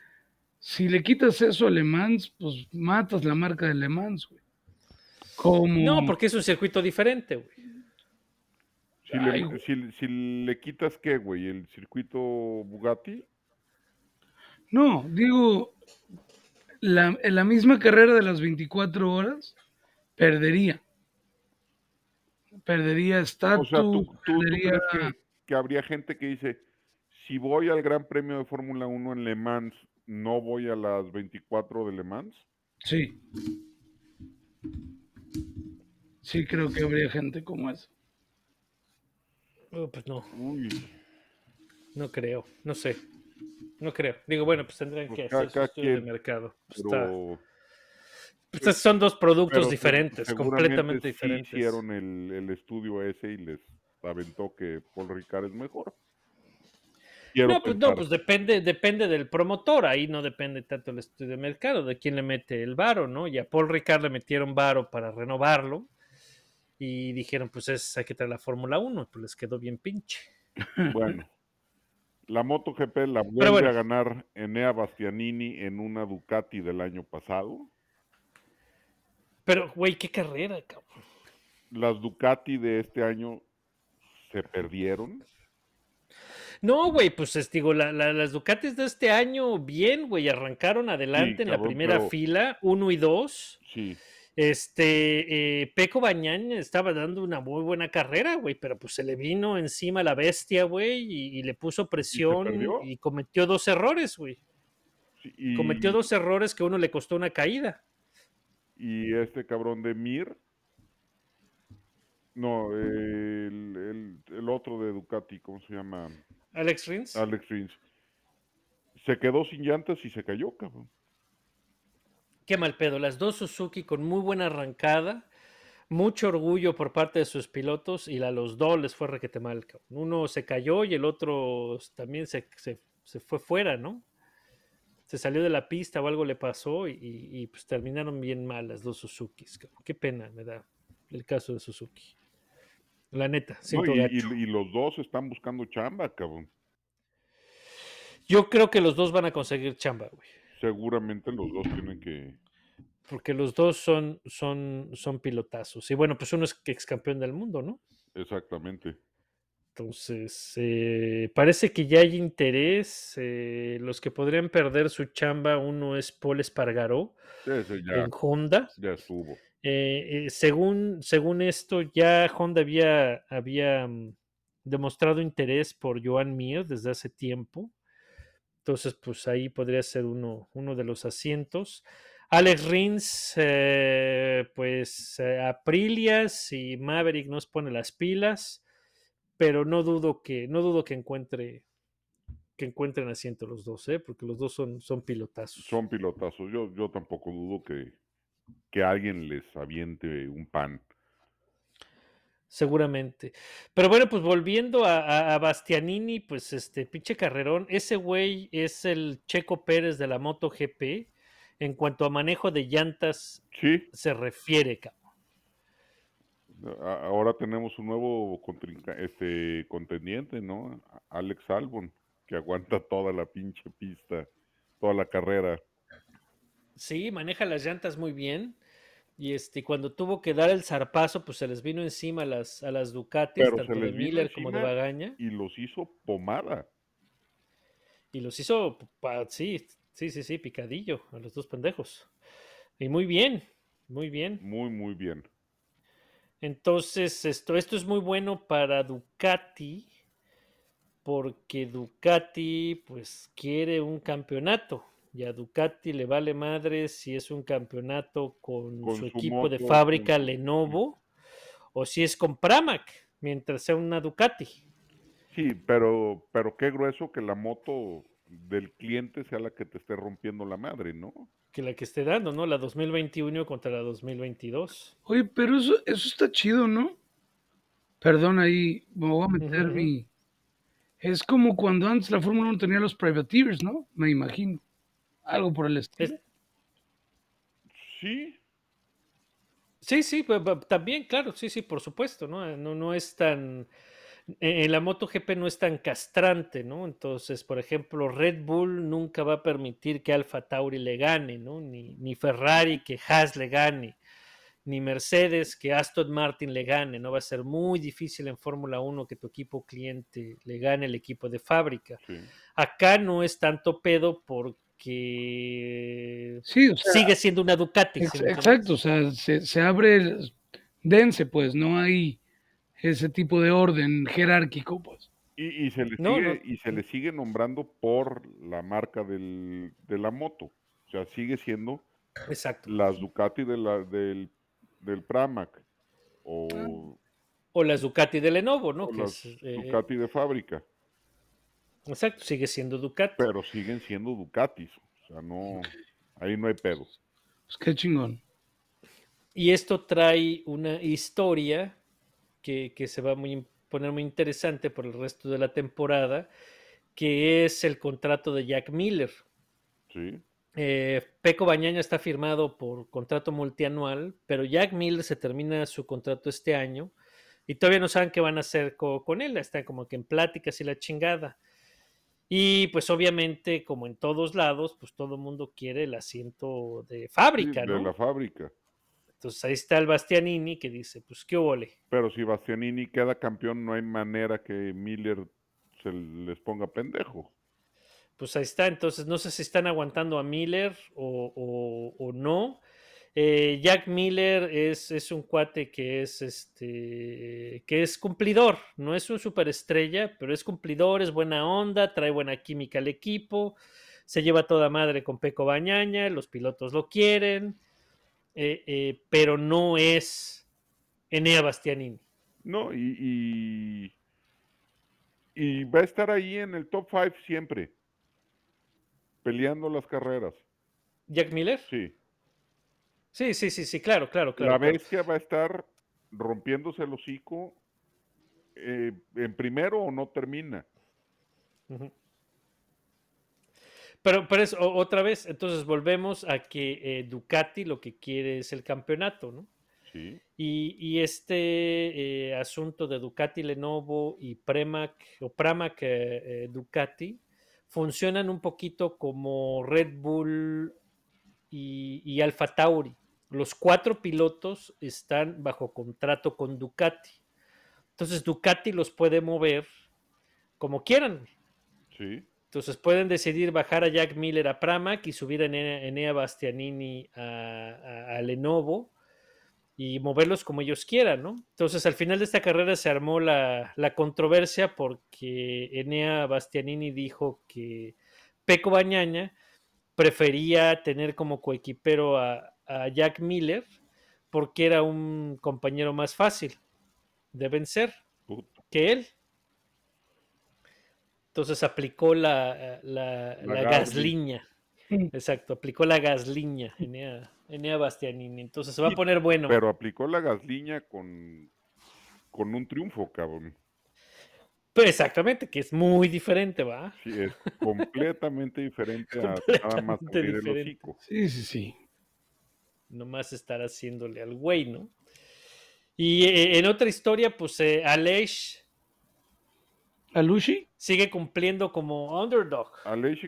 Si le quitas eso a Le Mans, pues matas la marca de Le Mans, güey. Como... No, porque es un circuito diferente, güey. Si, Ay, le, güey. si, si le quitas qué, güey, el circuito Bugatti, No, digo, la, en la misma carrera de las 24 horas, perdería. Perdería o estatus, sea, ¿tú, tú- crees que, que habría gente que dice, si voy al Gran Premio de Fórmula 1 en Le Mans, no voy a las 24 de Le Mans? Sí. Sí, creo que habría gente como esa. Oh, pues no, Uy, no creo. No sé. No creo. Digo, bueno, pues tendrían Pues que hacer su estudio de mercado. Pues está- pues son dos productos pero diferentes, completamente sí diferentes. hicieron el, el estudio ese y les aventó que Paul Ricard es mejor. Quiero No, pues no, pues depende, depende del promotor, ahí no depende tanto el estudio de mercado, de quién le mete el varo, ¿no? Y a Paul Ricard le metieron varo para renovarlo y dijeron, pues es, hay que traer la Fórmula 1, pues les quedó bien pinche. Bueno, la MotoGP la vuelve bueno. a ganar Enea Bastianini en una Ducati del año pasado. Pero, güey, qué carrera, cabrón. Las Ducati de este año se perdieron. No, güey, pues es, digo, la- la- las Ducatis de este año, bien, güey, arrancaron adelante en la primera pero- fila, uno y dos. Sí, Este, eh, Peco Bañán estaba dando una muy buena carrera, güey, pero pues se le vino encima la bestia, güey, y, y le puso presión y, cometió dos errores, güey. y, Cometió dos errores que uno le costó una caída. y este cabrón de Mir No, el, el- el otro de Ducati, ¿cómo se llama? Alex Rins. Alex Rins. Se quedó sin llantas y se cayó, cabrón. Qué mal pedo. Las dos Suzuki con muy buena arrancada, mucho orgullo por parte de sus pilotos y a los dos les fue requete mal. cabrón. Uno se cayó y el otro también se, se- se fue fuera, ¿no? Se salió de la pista o algo le pasó y, pues terminaron bien mal las dos Suzukis. cabrón. Qué pena me da el caso de Suzuki. La neta, No, y- y los dos están buscando chamba, cabrón. Yo creo que los dos van a conseguir chamba, güey. Seguramente los dos tienen que... Porque los dos son, son, son pilotazos. Y bueno, pues uno es ex campeón del mundo, ¿no? Exactamente. Entonces, eh, parece que ya hay interés. eh, los que podrían perder su chamba, uno es Paul Espargaró ya, en Honda. ya estuvo. Eh, eh, según, según esto, ya Honda había, había mm, demostrado interés por Joan Mir desde hace tiempo. Entonces, pues ahí podría ser uno, uno de los asientos. Alex Rins, eh, pues eh, Aprilia, si Maverick nos pone las pilas, pero no dudo que, no dudo que encuentre que encuentren asiento los dos, ¿eh? porque los dos son, son pilotazos. Son pilotazos. Yo, yo tampoco dudo que, que alguien les aviente un pan. Seguramente. Pero bueno, pues volviendo a, a- a Bastianini, pues este pinche carrerón, ese güey es el Checo Pérez de la MotoGP en cuanto a manejo de llantas Sí, se refiere, cabrón. ahora tenemos un nuevo este, contendiente, ¿no? Alex Albon, que aguanta toda la pinche pista, toda la carrera. Sí, maneja las llantas muy bien. Y este, cuando tuvo que dar el zarpazo, pues se les vino encima a las, a las Ducatis, Pero tanto de Miller como de. Bagaña. Y los hizo pomada. Y los hizo, sí, sí, sí, sí, picadillo a los dos pendejos. Y muy bien, muy bien. Muy, muy bien. Entonces, esto, esto es muy bueno para Ducati, porque Ducati, pues, quiere un campeonato. Y a Ducati le vale madre si es un campeonato con, Con su su equipo de fábrica con Lenovo, o si es con Pramac, mientras sea una Ducati. Sí, pero, pero qué grueso que la moto del cliente sea la que te esté rompiendo la madre, ¿no? Que la que esté dando, ¿no? La 2021 contra la 2022. Oye, pero eso, eso está chido, ¿no? Perdón, ahí me voy a meter mi... Es como cuando antes la Fórmula 1 tenía los privateers, ¿no? Me imagino. Algo por el estilo. Es- Sí, Sí, sí, pa- pa- también, claro, sí, sí, por supuesto, ¿no? No, no es tan, en en la MotoGP no es tan castrante, ¿no? Entonces, por ejemplo, Red Bull nunca va a permitir que Alfa Tauri le gane, ¿no? Ni, ni Ferrari que Haas le gane, ni Mercedes que Aston Martin le gane, ¿no? Va a ser muy difícil en Fórmula 1 que tu equipo cliente le gane el equipo de fábrica. sí. Acá no es tanto pedo porque Sí, o sea, sigue siendo una Ducati. ex- ¿sí exacto, o sea, se, se abre, el- dense, pues, no hay ese tipo de orden jerárquico, pues. Y, y se le No, sigue, no. y se le sigue nombrando por la marca del, de la moto. O sea, sigue siendo Exacto. las Ducati de la, del, del Pramac o, O las Ducati de Lenovo, ¿no? o Que las es, eh, Ducati de fábrica, exacto, sigue siendo Ducati. pero siguen siendo Ducatis. O sea, no, ahí no hay pedo. Pues qué chingón. Y esto trae una historia que, que se va a poner muy interesante por el resto de la temporada, que es el contrato de Jack Miller. Sí, Eh, Peco Bañaña está firmado por contrato multianual, pero Jack Miller se termina su contrato este año y todavía no saben qué van a hacer co- con él. Están como que en pláticas y la chingada. Y pues obviamente, como en todos lados, pues todo el mundo quiere el asiento de sí, fábrica, de ¿no? la fábrica. Entonces ahí está el Bastianini que dice, pues qué ole. Pero si Bastianini queda campeón, no hay manera que Miller se les ponga pendejo. Pues ahí está, entonces no sé si están aguantando a Miller o, o- o no. Eh, Jack Miller es, es un cuate que es este que es cumplidor, no es un superestrella, pero es cumplidor, es buena onda, trae buena química al equipo, se lleva toda madre con Peco Bañaña, los pilotos lo quieren, eh, eh, pero no es Enea Bastianini. No, y, y, y va a estar ahí en el top 5 siempre, peleando las carreras. Jack Miller. Sí. Sí, sí, sí, sí, claro, claro, claro. la claro. bestia va a estar rompiéndose el hocico eh, en primero o no termina. Pero, pero es o- otra vez, entonces volvemos a que eh, Ducati lo que quiere es el campeonato, ¿no? Sí. Y, y este eh, asunto de Ducati Lenovo y Premac o Pramac Ducati funcionan un poquito como Red Bull y, y Alfa Tauri. Los cuatro pilotos están bajo contrato con Ducati. Entonces Ducati los puede mover como quieran. Sí. Entonces pueden decidir bajar a Jack Miller a Pramac y subir a Enea, Bastianini a, a- a Lenovo y moverlos como ellos quieran, ¿no? Entonces al final de esta carrera se armó la, la controversia porque Enea Bastianini dijo que Peco Bañaña prefería tener como coequipero a, a Jack Miller porque era un compañero más fácil de vencer Puta. que él. Entonces aplicó la, la, La gasliña. Exacto, aplicó la gasliña Enea, Enea Bastianini. Entonces se va a poner bueno. Pero aplicó la gasliña con, con un triunfo, cabrón. Pero exactamente, que es muy diferente, ¿va? Sí, es completamente diferente a nada más abrir el hocico. Sí, sí, sí. Nomás estar haciéndole al güey, ¿no? Y eh, en otra historia, pues eh, Aleix ¿Alushi? sigue cumpliendo como underdog. Aleix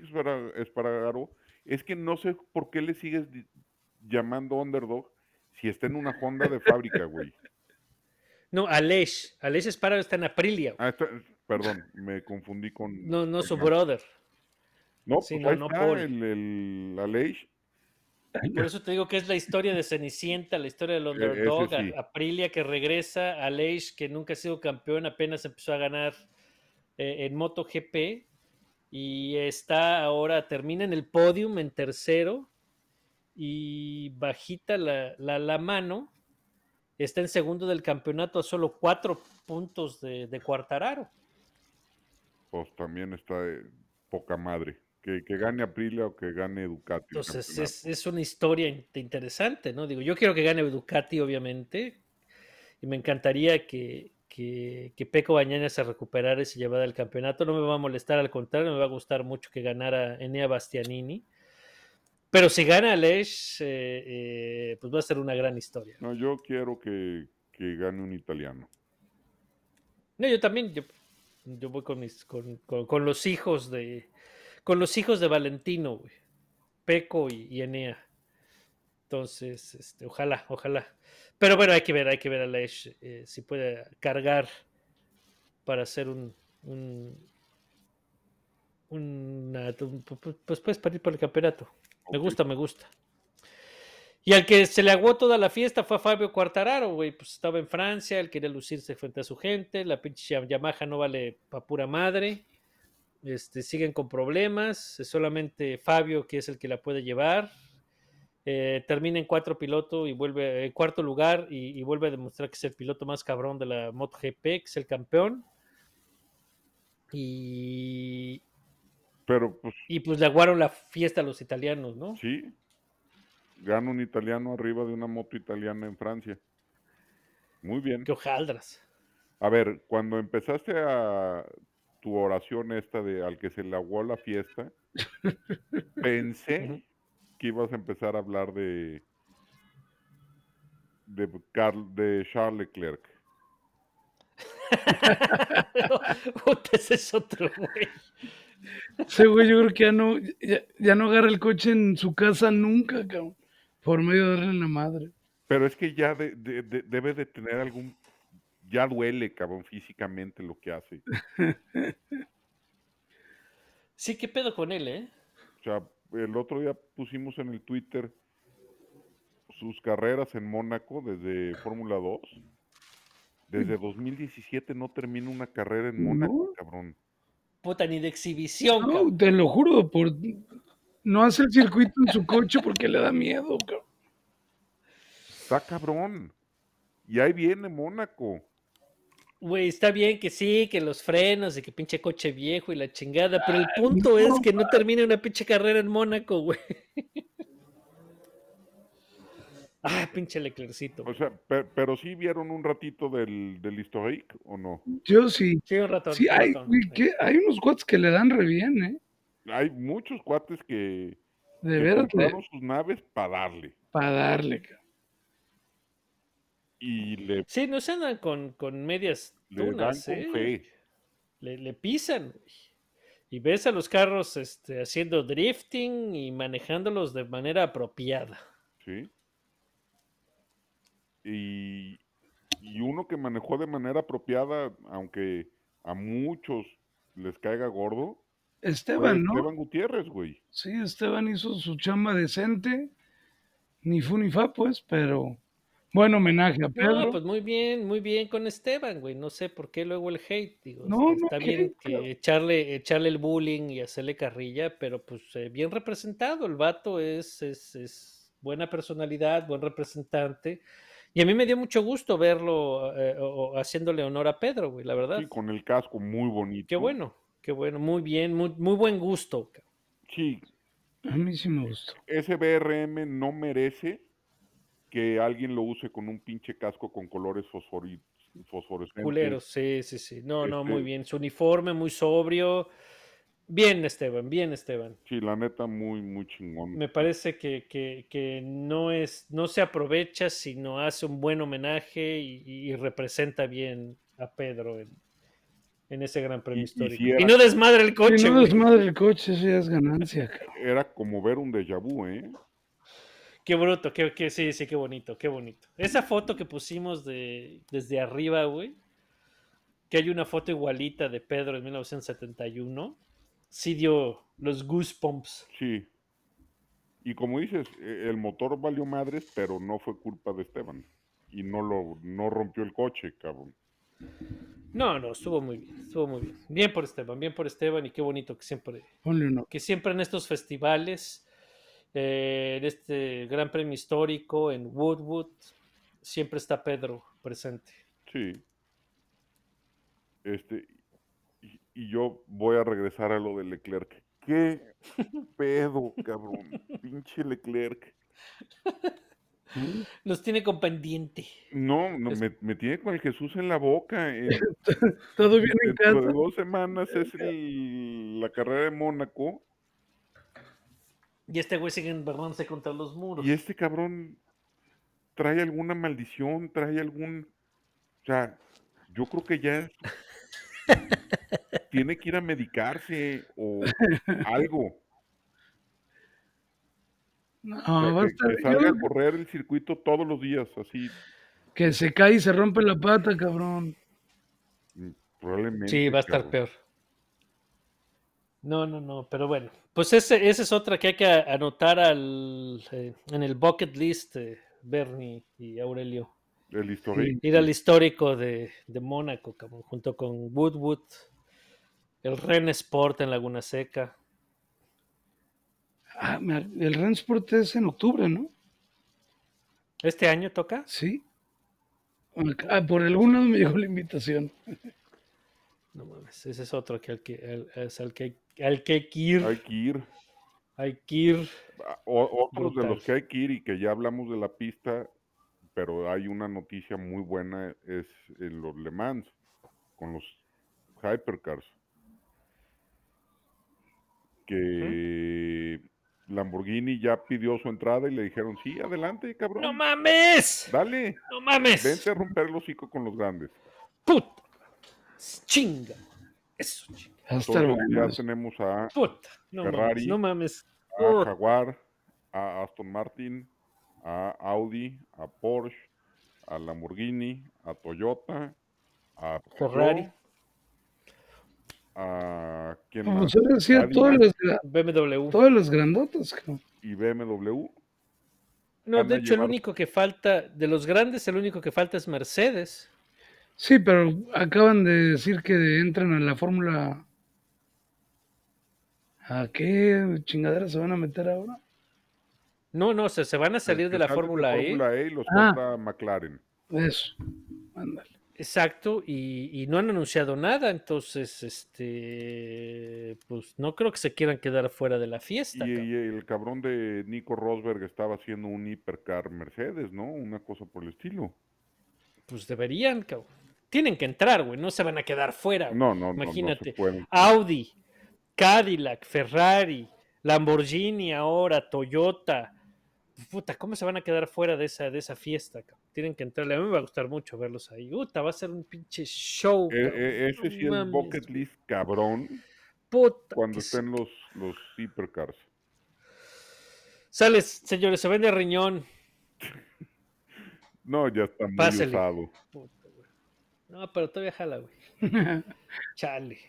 Espargaro, es que no sé por qué le sigues llamando underdog si está en una Honda de fábrica, güey. No, Aleix. Aleix Espargaro está en Aprilia. Ah, está- perdón, me confundí con... No, no su brother. No, sí, pues no, ahí no está Paul. el, el Aleix. Por eso te digo que es la historia de Cenicienta, la historia del underdog, ese sí. a- Aprilia que regresa, Aleix que nunca ha sido campeón, apenas empezó a ganar eh, en MotoGP y está ahora, termina en el podium en tercero y bajita la, la, la mano, está en segundo del campeonato a solo cuatro puntos de, de Cuartararo. Pues también está eh, poca madre. Que, que gane Aprilia o que gane Ducati. Entonces es, es una historia in- interesante, ¿no? Digo, yo quiero que gane Ducati, obviamente, y me encantaría que, que, que Peco Bañaña se recuperara y se llevara el campeonato. No me va a molestar, al contrario, me va a gustar mucho que ganara Enea Bastianini. Pero si gana Aleix, eh, eh, pues va a ser una gran historia. No, yo quiero que, que gane un italiano. No, yo también, yo, yo voy con, mis, con, con- con los hijos de con los hijos de Valentino, güey. Peco y, y Enea. Entonces, este, ojalá, ojalá. Pero bueno, hay que ver, hay que ver a Lesh eh, si puede cargar para hacer un, un una- un- pues puedes para ir por el campeonato. Me gusta, me gusta. Y al que se le aguó toda la fiesta fue a Fabio Quartararo, güey. Pues estaba en Francia, él quería lucirse frente a su gente. La pinche Yamaha no vale pa' pura madre. Este, siguen con problemas. Es solamente Fabio que es el que la puede llevar. Eh, termina en cuatro pilotos y vuelve en cuarto lugar y, y vuelve a demostrar que es el piloto más cabrón de la MotoGP, que es el campeón. Y, Pero pues y pues le aguaron la fiesta a los italianos, ¿no? sí, gana un italiano arriba de una moto italiana en Francia. Muy bien. Qué hojaldras. A ver, cuando empezaste a tu oración esta de al que se le aguó la fiesta, pensé que ibas a empezar a hablar de de, Carl- de Charles Leclerc. Ese es otro, güey. Ese güey yo creo que ya no, ya, ya no agarra el coche en su casa nunca, cabrón. Por medio de darle la madre. Pero es que ya de- de- de- debe de tener algún ya duele, cabrón, físicamente lo que hace. Sí, qué pedo con él, ¿eh? O sea, el otro día pusimos en el Twitter sus carreras en Mónaco desde Fórmula 2. Desde 2017 no termina una carrera en Mónaco, No. cabrón. Puta, ni de exhibición, No, cabrón. te lo juro, por, no hace el circuito en su coche porque le da miedo, cabrón. Está cabrón. Y ahí viene Mónaco. Güey, está bien que sí, que los frenos y que pinche coche viejo y la chingada, pero el punto es que no termine una pinche carrera en Mónaco, güey. Ah, pinche Leclercito. O sea, pe- pero sí vieron un ratito del, del historique o no. Yo sí. Sí, un ratón. Sí, un hay, ratón. güey, que- hay unos cuates que le dan re bien, ¿eh? Hay muchos cuates que, De que veras, compraron sus naves para darle. para darle. cabrón. Y le, Sí, no se andan con, con medias le dan con ¿eh? fe. Le, le pisan, güey. Y ves a los carros este, haciendo drifting y manejándolos de manera apropiada. ¿sí? Y, y uno que manejó de manera apropiada, aunque a muchos les caiga gordo, Esteban, ¿no? Esteban Gutiérrez, güey. Sí, Esteban hizo su chamba decente. Ni fu ni fa, pues, pero buen homenaje a Pedro. No, pues muy bien, muy bien con Esteban, güey. No sé por qué luego el hate. Digo, No, está, no está bien hate, que pero- echarle, echarle el bullying y hacerle carrilla, pero pues eh, bien representado. El vato es, es, es buena personalidad, buen representante. Y a mí me dio mucho gusto verlo eh, o- haciéndole honor a Pedro, güey, la verdad. Sí, con el casco muy bonito. Qué bueno, qué bueno, muy bien, muy, muy buen gusto. Sí, A mí sí me gustó. ese BRM no merece que alguien lo use con un pinche casco con colores fosforescentes. Culeros, sí, sí, sí. No, no, muy Este- bien. Su uniforme, muy sobrio. Bien, Esteban, bien, Esteban. Sí, la neta, muy, muy chingón. Me parece que, que- que no es, no se aprovecha, sino hace un buen homenaje y, y representa bien a Pedro en, en ese gran premio Y- y histórico. Y, no desmadre el coche. Si no desmadre el coche, eso ya es ganancia. Era como ver un déjà vu, ¿eh? Qué bruto, qué, qué- sí, sí, qué bonito, qué bonito. Esa foto que pusimos de, desde arriba, güey, que hay una foto igualita de Pedro en 1971, sí dio los goosebumps. Sí. Y como dices, e- el motor valió madres, pero no fue culpa de Esteban. Y no lo no rompió el coche, cabrón. No, no, estuvo muy bien, estuvo muy bien. Bien por Esteban, bien por Esteban y qué bonito que siempre, Ponle uno. que siempre en estos festivales, eh, en este gran premio histórico en Woodwood, siempre está Pedro presente. Sí. Este, y, y yo voy a regresar a lo de Leclerc. ¿Qué pedo, cabrón? Pinche Leclerc. Los tiene con pendiente. No, no Es- me, me tiene con el Jesús en la boca. en- Todo bien en dentro de casa. dos semanas es el- la carrera de Mónaco. Y este güey sigue envergándose contra los muros. Y este cabrón trae alguna maldición, trae algún... O sea, yo creo que ya tiene que ir a medicarse o algo. No, que, va a que- salga a correr el circuito todos los días, así, que se cae y se rompe la pata, cabrón. mm, probablemente. Sí, va a estar cabrón. peor. No, no, no, pero bueno. Pues ese, esa es otra que hay que anotar al, eh, en el bucket list, eh, Bernie y Aurelio. El. Ir al histórico de, de Mónaco, cabrón, junto con Woodwood, el Ren Sport en Laguna Seca. Ah, el Rensport es en octubre, ¿no? ¿Este año toca? Sí. Ah, por algún lado me llegó la invitación. No mames, ese es otro que al que, es al que, al que hay que ir. Hay que ir. Hay que ir. Ah, o- otros de los que hay que ir y que ya hablamos de la pista, pero hay una noticia muy buena, es en los Le Mans, con los Hypercars. Que Lamborghini ya pidió su entrada y le dijeron, sí, adelante, cabrón. ¡No mames! Dale, ¡No mames! vente a romper el hocico con los grandes. ¡Puta! ¡Chinga! Eso, chinga. A Entonces ya tenemos a, Puta. No Ferrari. mames. No mames. a Jaguar, a Aston Martin, a Audi, a Porsche, a Lamborghini, a Toyota, a Peugeot, Ferrari. a ¿quién Como más? se decía, Cadillac. todas las, gra- BMW. todas las grandotas. cabrón. y BMW. No, de a hecho, el llevar- único que falta, de los grandes, el único que falta es Mercedes. Sí, pero acaban de decir que entran a la Fórmula. ¿A qué chingadera se van a meter ahora? No, no, se, se van a El salir que de la Fórmula E. Fórmula E y los Ah. compra McLaren. Eso. Ándale. Exacto, y, y no han anunciado nada, entonces, este, pues no creo que se quieran quedar fuera de la fiesta. Y, y el cabrón de Nico Rosberg estaba haciendo un hipercar Mercedes, ¿no? Una cosa por el estilo. Pues deberían, cabrón. Tienen que entrar, güey, no se van a quedar fuera. güey. No, no, no, no Imagínate, pueden. Audi, Cadillac, Ferrari, Lamborghini ahora, Toyota. Puta, ¿cómo se van a quedar fuera de esa, de esa fiesta? cabrón? Tienen que entrarle. A mí me va a gustar mucho verlos ahí. Puta, va a ser un pinche show. E- cabrón. e- ese sí es mames, bucket list cabrón Puta, cuando que estén los, los hipercars. Sales, señores, se vende riñón. No, ya está muy Pásele. usado. Puta. No, pero todavía jala, güey. Chale.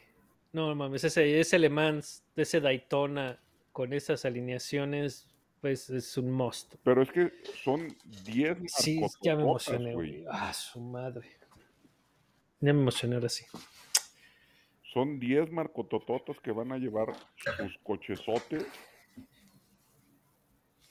No mames, ese, ese Le Mans, ese Daytona con esas alineaciones, pues es un must. Pero es que son 10 Sí, ya me emocioné, güey. Ah, su madre. Ya me emocioné ahora sí. Son 10 marcotototas que van a llevar sus cochesotes.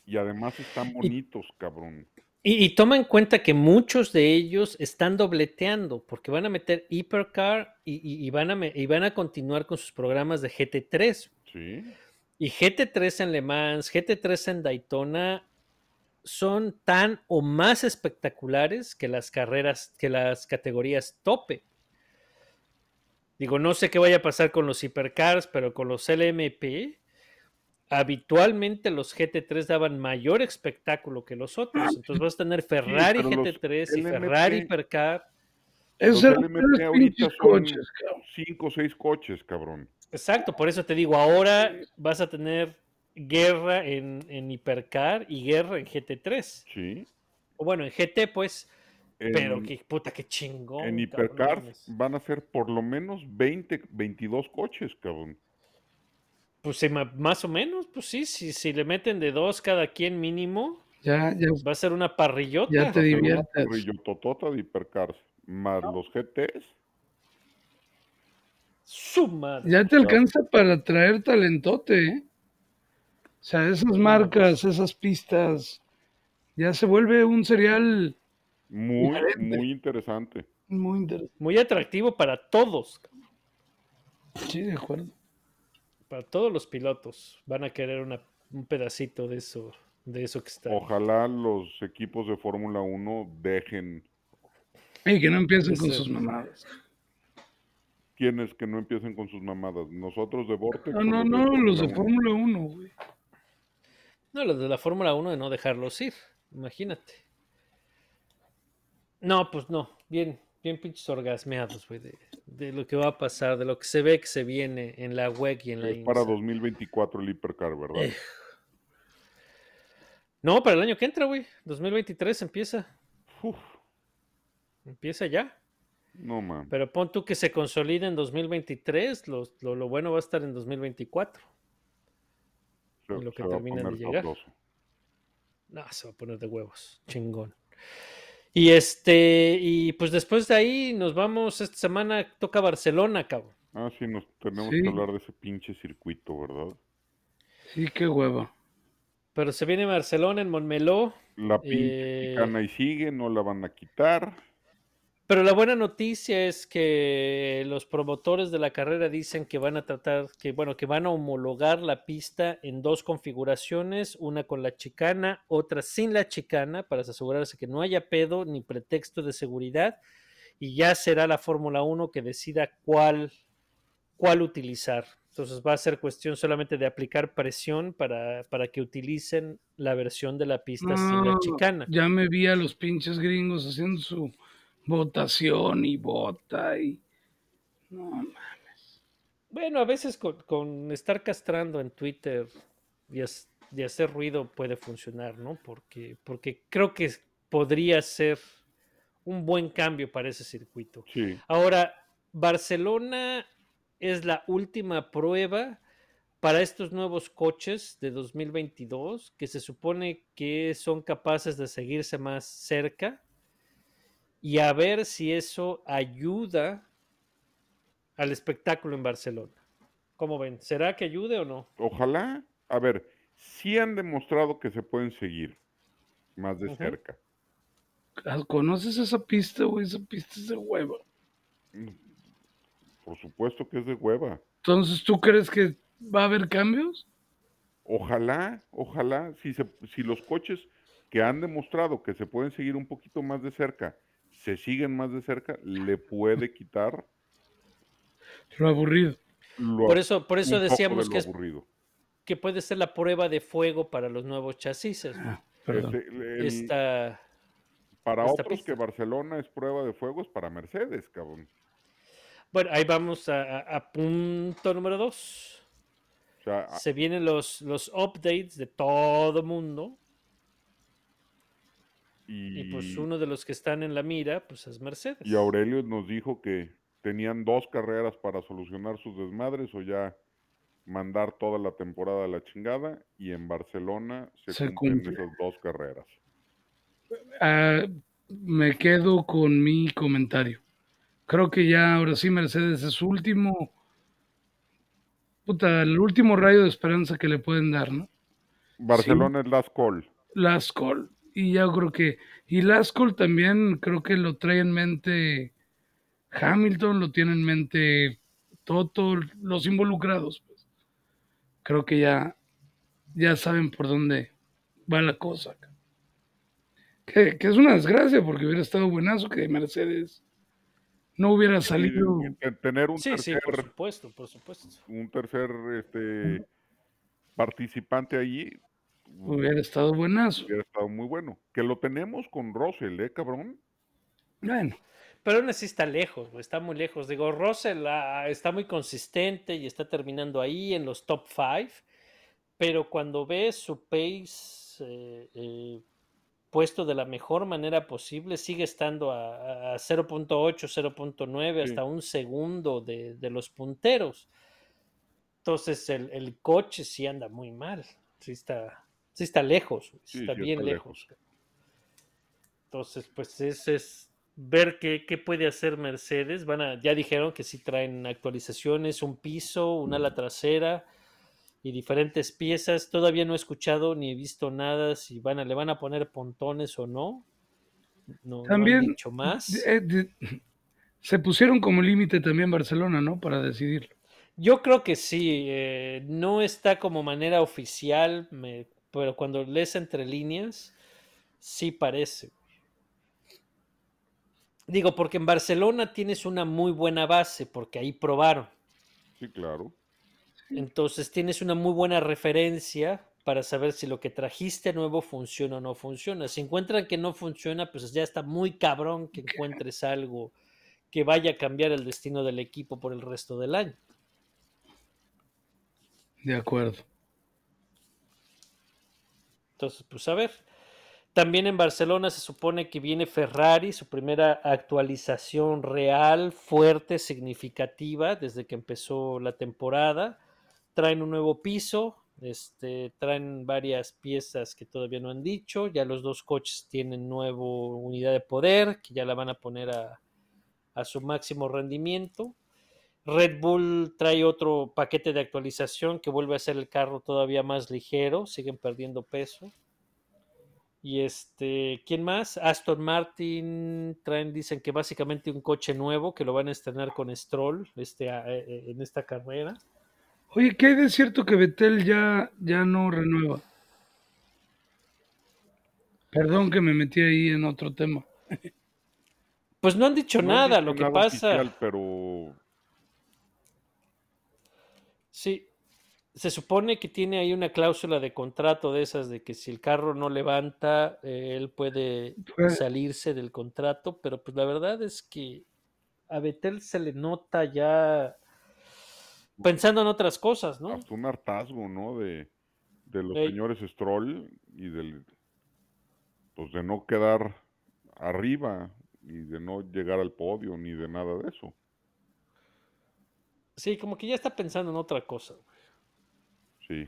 Y además están bonitos, cabrón. Y, y toma en cuenta que muchos de ellos están dobleteando, porque van a meter Hypercar y, y- y van, a, van a continuar con sus programas de GT3. Sí. Y GT3 en Le Mans, GT3 en Daytona son tan o más espectaculares que las carreras, que las categorías tope. Digo, no sé qué vaya a pasar con los hipercars, pero con los LMP, habitualmente los GT3 daban mayor espectáculo que los otros. Entonces vas a tener Ferrari los GT3 y LMP Ferrari Hipercar. Eran LMP tres ahorita son coches, cabrón. 5 o 6 coches, cabrón. Exacto, por eso te digo, ahora vas a tener guerra en, en Hipercar y guerra en GT3. Sí. O bueno, en GT, pues, En, pero qué puta, qué chingón. en mames. van a ser por lo menos 20, 22 coches, cabrón. Pues más o menos, pues sí, si, si le meten de dos cada quien mínimo, Ya, ya, va a ser una parrillota. ya te Pero una diviertes. totota de hipercars más los GTs. Su madre. Ya te alcanza para traer talentote, ¿eh? O sea, esas marcas, esas pistas, ya se vuelve un serial Muy, Diferente. muy interesante. muy interesante. Muy atractivo para todos, Sí, de acuerdo. Para todos los pilotos. Van a querer una- un pedacito de eso, de eso que está. Ojalá los equipos de Fórmula 1 dejen Y que no empiecen con sus mamadas. quienes que no empiecen con sus mamadas. Nosotros de Vortex. No, no, los no, los de Fórmula 1? Fórmula 1, güey. No, los de la Fórmula 1 de no dejarlos ir, imagínate. No, pues no, bien, bien pinches orgasmeados, güey, de, de lo que va a pasar, de lo que se ve que se viene en la WEC y en la Es para INSA. 2024 el hipercar, ¿verdad? Eh. No, para el año que entra, güey, 2023 empieza, Uf, empieza ya. no mames. Pero pon tú que se consolide en 2023, lo, lo, lo bueno va a estar en 2024. Se, lo que se va a terminan de llegar. sabroso. No, se va a poner de huevos, chingón. Y este, y pues después de ahí nos vamos, esta semana toca Barcelona, cabrón. Ah, sí, nos tenemos Sí. que hablar de ese pinche circuito, ¿verdad? Sí, qué hueva. Pero se viene Barcelona en Montmeló. La pinche Eh. y sigue, no la van a quitar. Pero la buena noticia es que los promotores de la carrera dicen que van a tratar, que bueno, que van a homologar la pista en dos configuraciones, una con la chicana, otra sin la chicana, para asegurarse que no haya pedo ni pretexto de seguridad, y ya será la Fórmula 1 que decida cuál, cuál utilizar. Entonces va a ser cuestión solamente de aplicar presión para, para que utilicen la versión de la pista sin la No, chicana. Ya me vi a los pinches gringos haciendo su votación y vota y. No, ma- Bueno, a veces con, con estar castrando en Twitter y hacer ruido puede funcionar, ¿no? Porque, porque creo que podría ser un buen cambio para ese circuito. Sí, Ahora, Barcelona es la última prueba para estos nuevos coches de 2022 que se supone que son capaces de seguirse más cerca y a ver si eso ayuda al espectáculo en Barcelona. ¿Cómo ven? ¿Será que ayude o no? ojalá. A ver, sí han demostrado que se pueden seguir más de cerca. Ah, ¿Conoces esa pista, güey? Esa pista es de hueva. Por supuesto que es de hueva. Entonces, ¿tú crees que va a haber cambios? Ojalá, ojalá, si, se, si los coches que han demostrado que se pueden seguir un poquito más de cerca, se siguen más de cerca, le puede quitar Lo aburrido. lo, Por eso, por eso de decíamos que, es- aburrido. que puede ser la prueba de fuego para los nuevos chasis. Ah. Este, Esta, para esta otros pista. que Barcelona es prueba de fuego, es para Mercedes, cabrón. bueno, ahí vamos a, punto número dos. O sea, a- Se vienen los, los updates de todo mundo. Y, Y pues uno de los que están en la mira, pues es Mercedes. y Aurelio nos dijo que tenían dos carreras para solucionar sus desmadres o ya mandar toda la temporada a la chingada y en Barcelona se, Se cumplen cumple. esas dos carreras. Ah, me quedo con mi comentario. Creo que ya ahora sí Mercedes es su último, puta, el último rayo de esperanza que le pueden dar, ¿no? Barcelona es last call. Last call. Y ya creo que, y Last call también creo que lo trae en mente Hamilton, lo tiene en mente Toto, los involucrados. pues. Creo que ya, ya saben por dónde va la cosa. Que, que es una desgracia porque hubiera estado buenazo que Mercedes no hubiera salido. Y tener un Sí, sí, tercer, por supuesto, por supuesto. un tercer este, participante allí Hubiera estado buenazo. hubiera estado muy bueno. Que lo tenemos con Russell, ¿eh, cabrón? Bueno, Pero aún así está lejos, güey, está muy lejos. Digo, Russell ah, está muy consistente y está terminando ahí en los top 5, pero cuando ves su pace eh, eh, puesto de la mejor manera posible, sigue estando a, a 0.8, 0.9, Sí. hasta un segundo de, de los punteros. Entonces el, el coche sí anda muy mal, sí está, sí está lejos, güey, Sí, está sí bien está lejos. Entonces, pues ese es ver qué, qué puede hacer Mercedes. Van a, ya dijeron que sí traen actualizaciones, un piso, un ala trasera y diferentes piezas. Todavía no he escuchado ni he visto nada si van a, le van a poner pontones o no. No, no También, han dicho más. eh, de- se pusieron como límite también Barcelona, ¿no? Para decidirlo. Yo creo que sí, eh, no está como manera oficial, me- pero cuando lees entre líneas, sí parece. Digo, porque en Barcelona tienes una muy buena base, porque ahí probaron. Sí, claro. Entonces tienes una muy buena referencia para saber si lo que trajiste nuevo funciona o no funciona. Si encuentran que no funciona, pues ya está muy cabrón que encuentres algo que vaya a cambiar el destino del equipo por el resto del año. De acuerdo. Entonces, pues a ver. También en Barcelona se supone que viene Ferrari, su primera actualización real, fuerte, significativa desde que empezó la temporada. Traen un nuevo piso, este, traen varias piezas que todavía no han dicho. Ya los dos coches tienen nuevo unidad de poder, que ya la van a poner a su máximo rendimiento. Red Bull trae otro paquete de actualización que vuelve a hacer el carro todavía más ligero, siguen perdiendo peso. Y este, ¿quién más? Aston Martin traen, dicen que básicamente un coche nuevo que lo van a estrenar con Stroll este, a- eh, en esta carrera. Oye, ¿qué hay de cierto que Betel ya, ya no renueva? Perdón que me metí ahí en otro tema. Pues no han dicho No han nada, dicho lo que nada pasa. oficial, pero Sí, se supone que tiene ahí una cláusula de contrato de esas de que si el carro no levanta, eh, él puede Puede. salirse del contrato, pero pues la verdad es que a Betel se le nota ya pensando en otras cosas, ¿no? hasta un hartazgo, ¿no? De, de los señores Stroll y del, pues de no quedar arriba y de no llegar al podio ni de nada de eso. Sí, como que ya está pensando en otra cosa. Sí.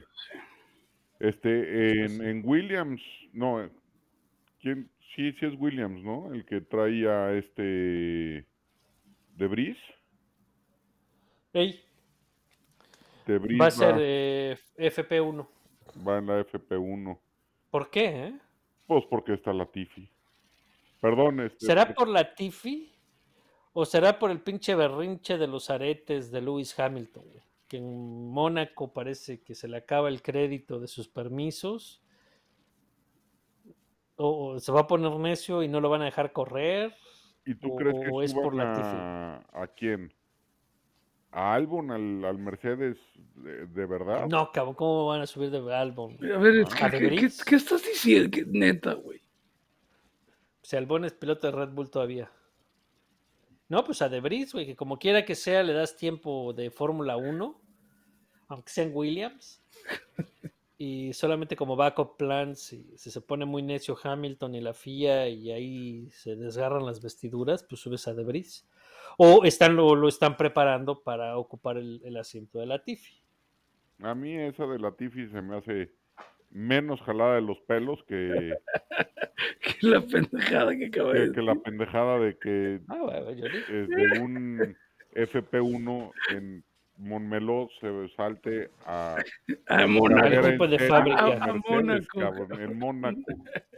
Este, en, Williams, no, ¿quién? Sí, sí es Williams, ¿no? El que traía este De Vries. Ey, De Vries va a ser va, eh, FP1. va en la FP1. ¿Por qué? eh? Pues porque está Latifi. Perdón, este, ¿Será por la Tiffy o será por el pinche berrinche de los aretes de Lewis Hamilton? güey? Que en Mónaco parece que se le acaba el crédito de sus permisos. O, o se va a poner necio y no lo van a dejar correr. ¿Y tú o- crees que o es por Latifi? a, a quién? ¿A Albon, al, al Mercedes de, de verdad? No, cabrón, ¿cómo van a subir de Albon? A ver, es que, ¿A ¿qué, estás diciendo? ¿Qué- neta, güey. Si Albon es piloto de Red Bull todavía. No, pues a De Vries, güey, que como quiera que sea, le das tiempo de Fórmula 1, aunque sean Williams. Y solamente como backup plan, si, si se pone muy necio Hamilton y la FIA y ahí se desgarran las vestiduras, pues subes a De Vries. O están, lo, lo están preparando para ocupar el, el asiento de la Tiffy. A mí esa de Latifi se me hace menos jalada de los pelos Que la pendejada que acaba de que, que la pendejada de que Ah, bueno, yo digo. de un FP1 en Monmeló se salte a Ah, Al Mónaco. de fábrica. A- a Mónaco, cabrón, en Mónaco.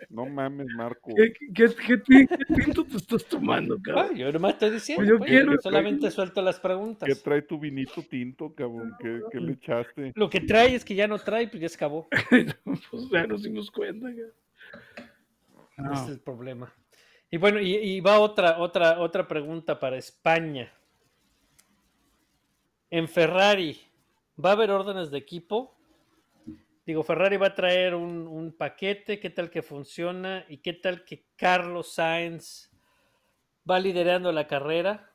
No mames, Marco. ¿Qué, qué, qué, ti- qué tinto te estás tomando, Ah, cabrón? yo nomás estoy diciendo. Yo pues, quiero- solamente suelto las preguntas. ¿Qué trae tu vinito tinto, cabrón? ¿Qué, qué le echaste? Lo que trae es que ya no trae, pues ya se acabó. pues ya nos dimos cuenta. cabrón. No. Ese es el problema. Y bueno, y, va otra, otra, otra pregunta para España. En Ferrari, ¿va a haber órdenes de equipo? Digo, Ferrari va a traer un, un paquete, ¿qué tal que funciona? ¿Y qué tal que Carlos Sainz va liderando la carrera?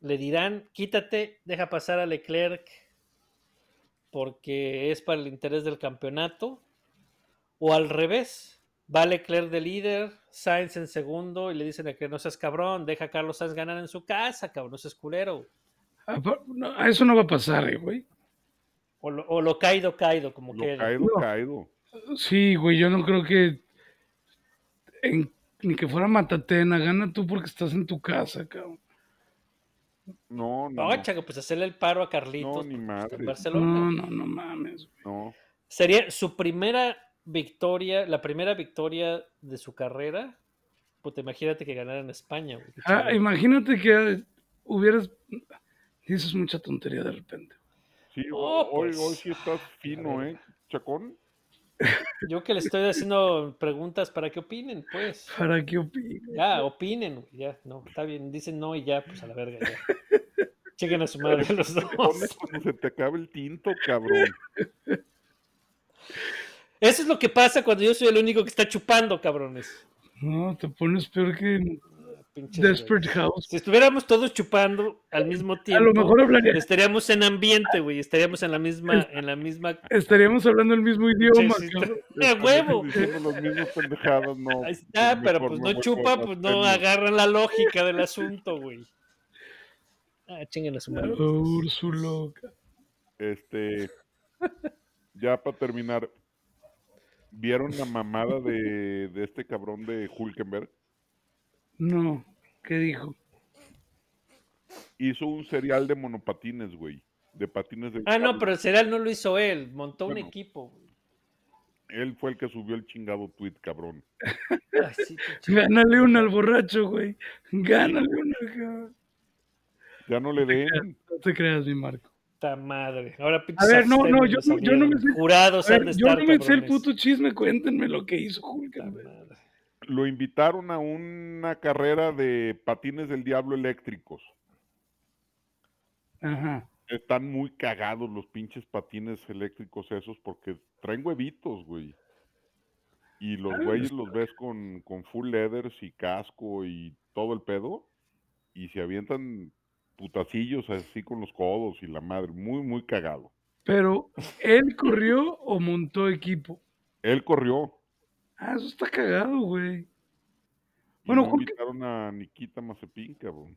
Le dirán, quítate, deja pasar a Leclerc porque es para el interés del campeonato. O al revés, va Leclerc de líder, Sainz en segundo y le dicen a que no seas cabrón, deja a Carlos Sainz ganar en su casa, cabrón, no seas culero. Ah, no, eso no va a pasar, eh, güey. O lo, o lo caído, caído, como Lo que caído, No. caído. Sí, güey, yo no creo que en- ni que fuera Matatena, gana tú porque estás en tu casa, cabrón. No, no, No, chaco, pues hacerle el paro a Carlitos No, ni está madre. en No, Barcelona. no, no mames. güey. no. Sería su primera victoria, la primera victoria de su carrera. Pues imagínate que ganara en España. güey, Ah, imagínate que hubieras... Dices mucha tontería de repente. Sí, Oh, hoy, pues. hoy sí estás fino. ¿eh, Chacón? Yo que le estoy haciendo preguntas para que opinen, pues. ¿Para qué opinas? Ya, opinen, güey, ya, no, está bien, dicen no y ya, pues a la verga, ya. Chequen a su madre los dos. cuando se te acabe el tinto, cabrón. Eso es lo que pasa cuando yo soy el único que está chupando, cabrones. No, te pones peor que Desperate. House. Si estuviéramos todos chupando al mismo A tiempo, lo mejor hablaría, estaríamos en ambiente, güey, estaríamos en la misma, en la misma. estaríamos hablando el mismo idioma. Sí, sí, cabrón. ¡A huevo! Diciendo las mismas pendejadas, no. Ahí está, pero pues no chupa, pues no agarran la lógica del asunto, güey. Ah, chinguen a su madre. Úrsulo. Este, ya para terminar, ¿vieron la mamada de, de este cabrón de Hulkenberg? No, ¿qué dijo? Hizo un serial de monopatines, güey. De patines de Ah, no, pero el cereal no lo hizo él, montó un equipo. güey. Él fue el que subió el chingado tweet, cabrón. Ay, sí, pinche- Gánale una al borracho, güey. Gánale una. cabrón. Ya no le den. No te creas, mi Marco. Puta madre. Ahora A pinches ver, no, no, yo no- yo no me sé- Jurados han de yo estar, no me sé el puto chisme, cuéntenme lo que hizo madre. Lo invitaron a una carrera de patines del diablo eléctricos. Ajá. Están muy cagados los pinches patines eléctricos esos porque traen huevitos, güey. Y los Ah, güeyes los ves con, con full leathers y casco y todo el pedo. Y se avientan putacillos así con los codos y la madre. Muy, muy cagado. Pero, ¿él corrió o montó equipo? Él corrió. Ah, eso está cagado, güey. Bueno, no invitaron a Nikita Mazepin, cabrón.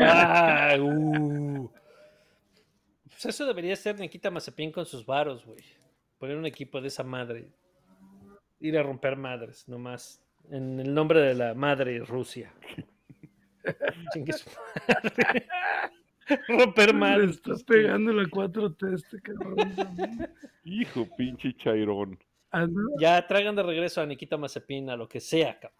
Ah, uh. Pues eso debería ser Nikita Mazepin con sus varos, güey. Poner un equipo de esa madre. Ir a romper madres, nomás. En el nombre de la madre Rusia. Chingue su madre. romper Le madres. está que- pegando la 4T este cabrón. también. Hijo, pinche chairón. Anda, Ya traigan de regreso a Nikita Mazepin a lo que sea, cabrón.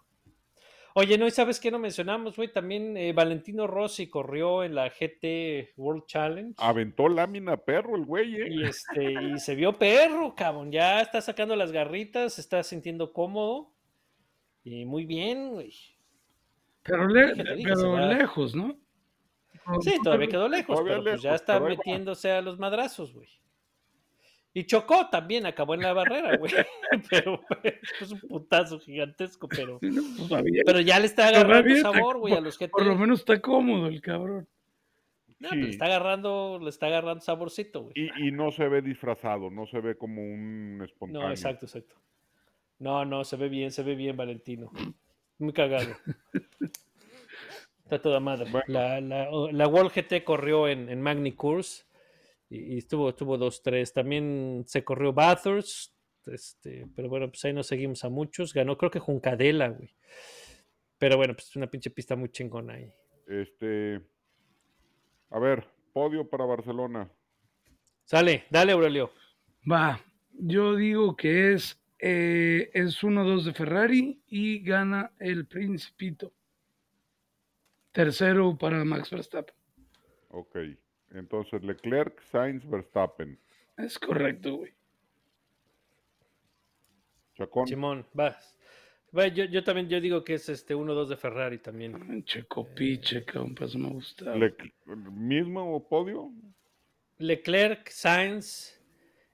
Oye, no, ¿y sabes qué no mencionamos, güey? También eh, Valentino Rossi corrió en la GT World Challenge. Aventó lámina perro el güey, ¿eh? Y, este, y se vio perro, cabrón. Ya está sacando las garritas, se está sintiendo cómodo. Y muy bien, güey. Pero, le- pero lejos, ¿no? Sí, todavía quedó lejos, Todavía pero pues ya está pero va. metiéndose a los madrazos, güey. Y chocó también, acabó en la barrera, güey. Pero güey, es un putazo gigantesco, pero, No, pues, pero ya le está agarrando sabor, güey, a los GT. Por lo menos está cómodo el cabrón. No, pues, le Sí. está agarrando, le está agarrando saborcito, güey. Y, y no se ve disfrazado, no se ve como un espontáneo. No, exacto, exacto. No, no, se ve bien, se ve bien, Valentino. Muy cagado. Está toda madre. La, la, la World GT corrió en, en Magny Course y, y estuvo, estuvo 2-3. También se corrió Bathurst, este, pero bueno, pues ahí no seguimos a muchos. Ganó creo que Juncadela, güey. Pero bueno, pues es una pinche pista muy chingona ahí. Este, a ver, podio para Barcelona. Sale, dale, Aurelio. Va, yo digo que es, eh, es 1-2 de Ferrari y gana el Principito. Tercero para Max Verstappen. Ok. Entonces, Leclerc, Sainz, Verstappen. Es correcto, güey. Chacón. Simón, vas. Va, yo, yo también yo digo que es este 1-2 de Ferrari también. Checo piche, cabrón, para eso me gusta. ¿Mismo podio? Leclerc, Sainz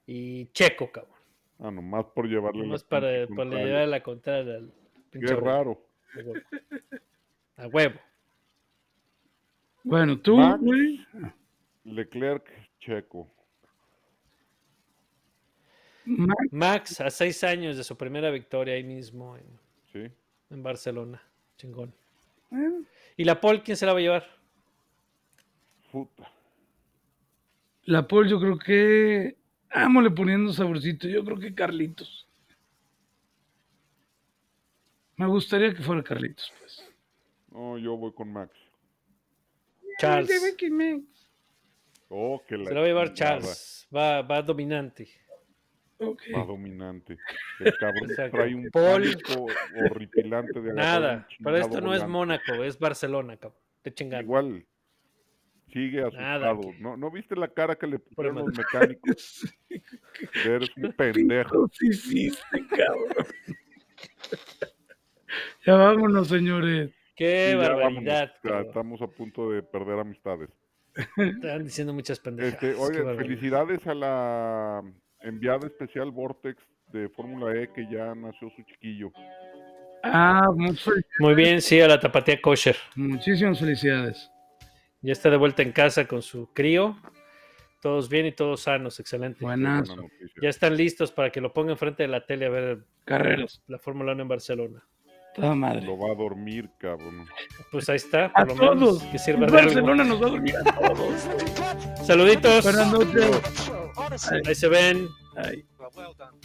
y Checo, cabrón. Ah, nomás por llevarle la Nomás para, pinche para contraria. llevar la contraria al Qué pinche huevo, raro. a huevo. A huevo. Bueno, tú, Max. güey. Leclerc, Checo. Max, Max a seis años de su primera victoria ahí mismo en, ¿Sí? en Barcelona. Chingón. eh, ¿Y la Paul quién se la va a llevar? Puta. la Paul, yo creo que. Ámole poniendo saborcito. Yo creo que Carlitos. Me gustaría que fuera Carlitos, pues. No, yo voy con Max. Charles. Ay, que Max. Oh, que la Se la va a llevar. Charles. Va, va dominante. Ok. Va dominante. El cabrón Exacto. trae un Paul. horripilante de Nada. Pero esto no es. Mónaco, es Barcelona, cabrón. Te chingando. Igual sigue Nada, asustado. que- ¿No, ¿No viste la cara que le pusieron Pero- los mecánicos? Eres un pendejo. Sí, cabrón. ya vámonos, señores. Qué Sí, ya barbaridad. vámonos. Ya cabrón. estamos a punto de perder amistades. Están diciendo muchas pendejas. Este, oye, felicidades a la enviada especial Vortex de Fórmula E que ya nació su chiquillo. Ah, muchas- Muy bien, sí, a la tapatía kosher. muchísimas felicidades. Ya está de vuelta en casa con su crío. Todos bien y todos sanos, excelente. Qué Buenazo. buena noticia. Ya están listos para que lo pongan enfrente de la tele a ver Carreras. la Fórmula 1 en Barcelona. Toda madre. Lo va a dormir, cabrón. Pues ahí está, A por lo menos todos. que sirva de algo. Barcelona nos va a dormir a todos. Saluditos. Buenas noches. Ahí se ven. Well, well done.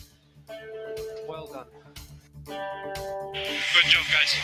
Well done. Good job, guys.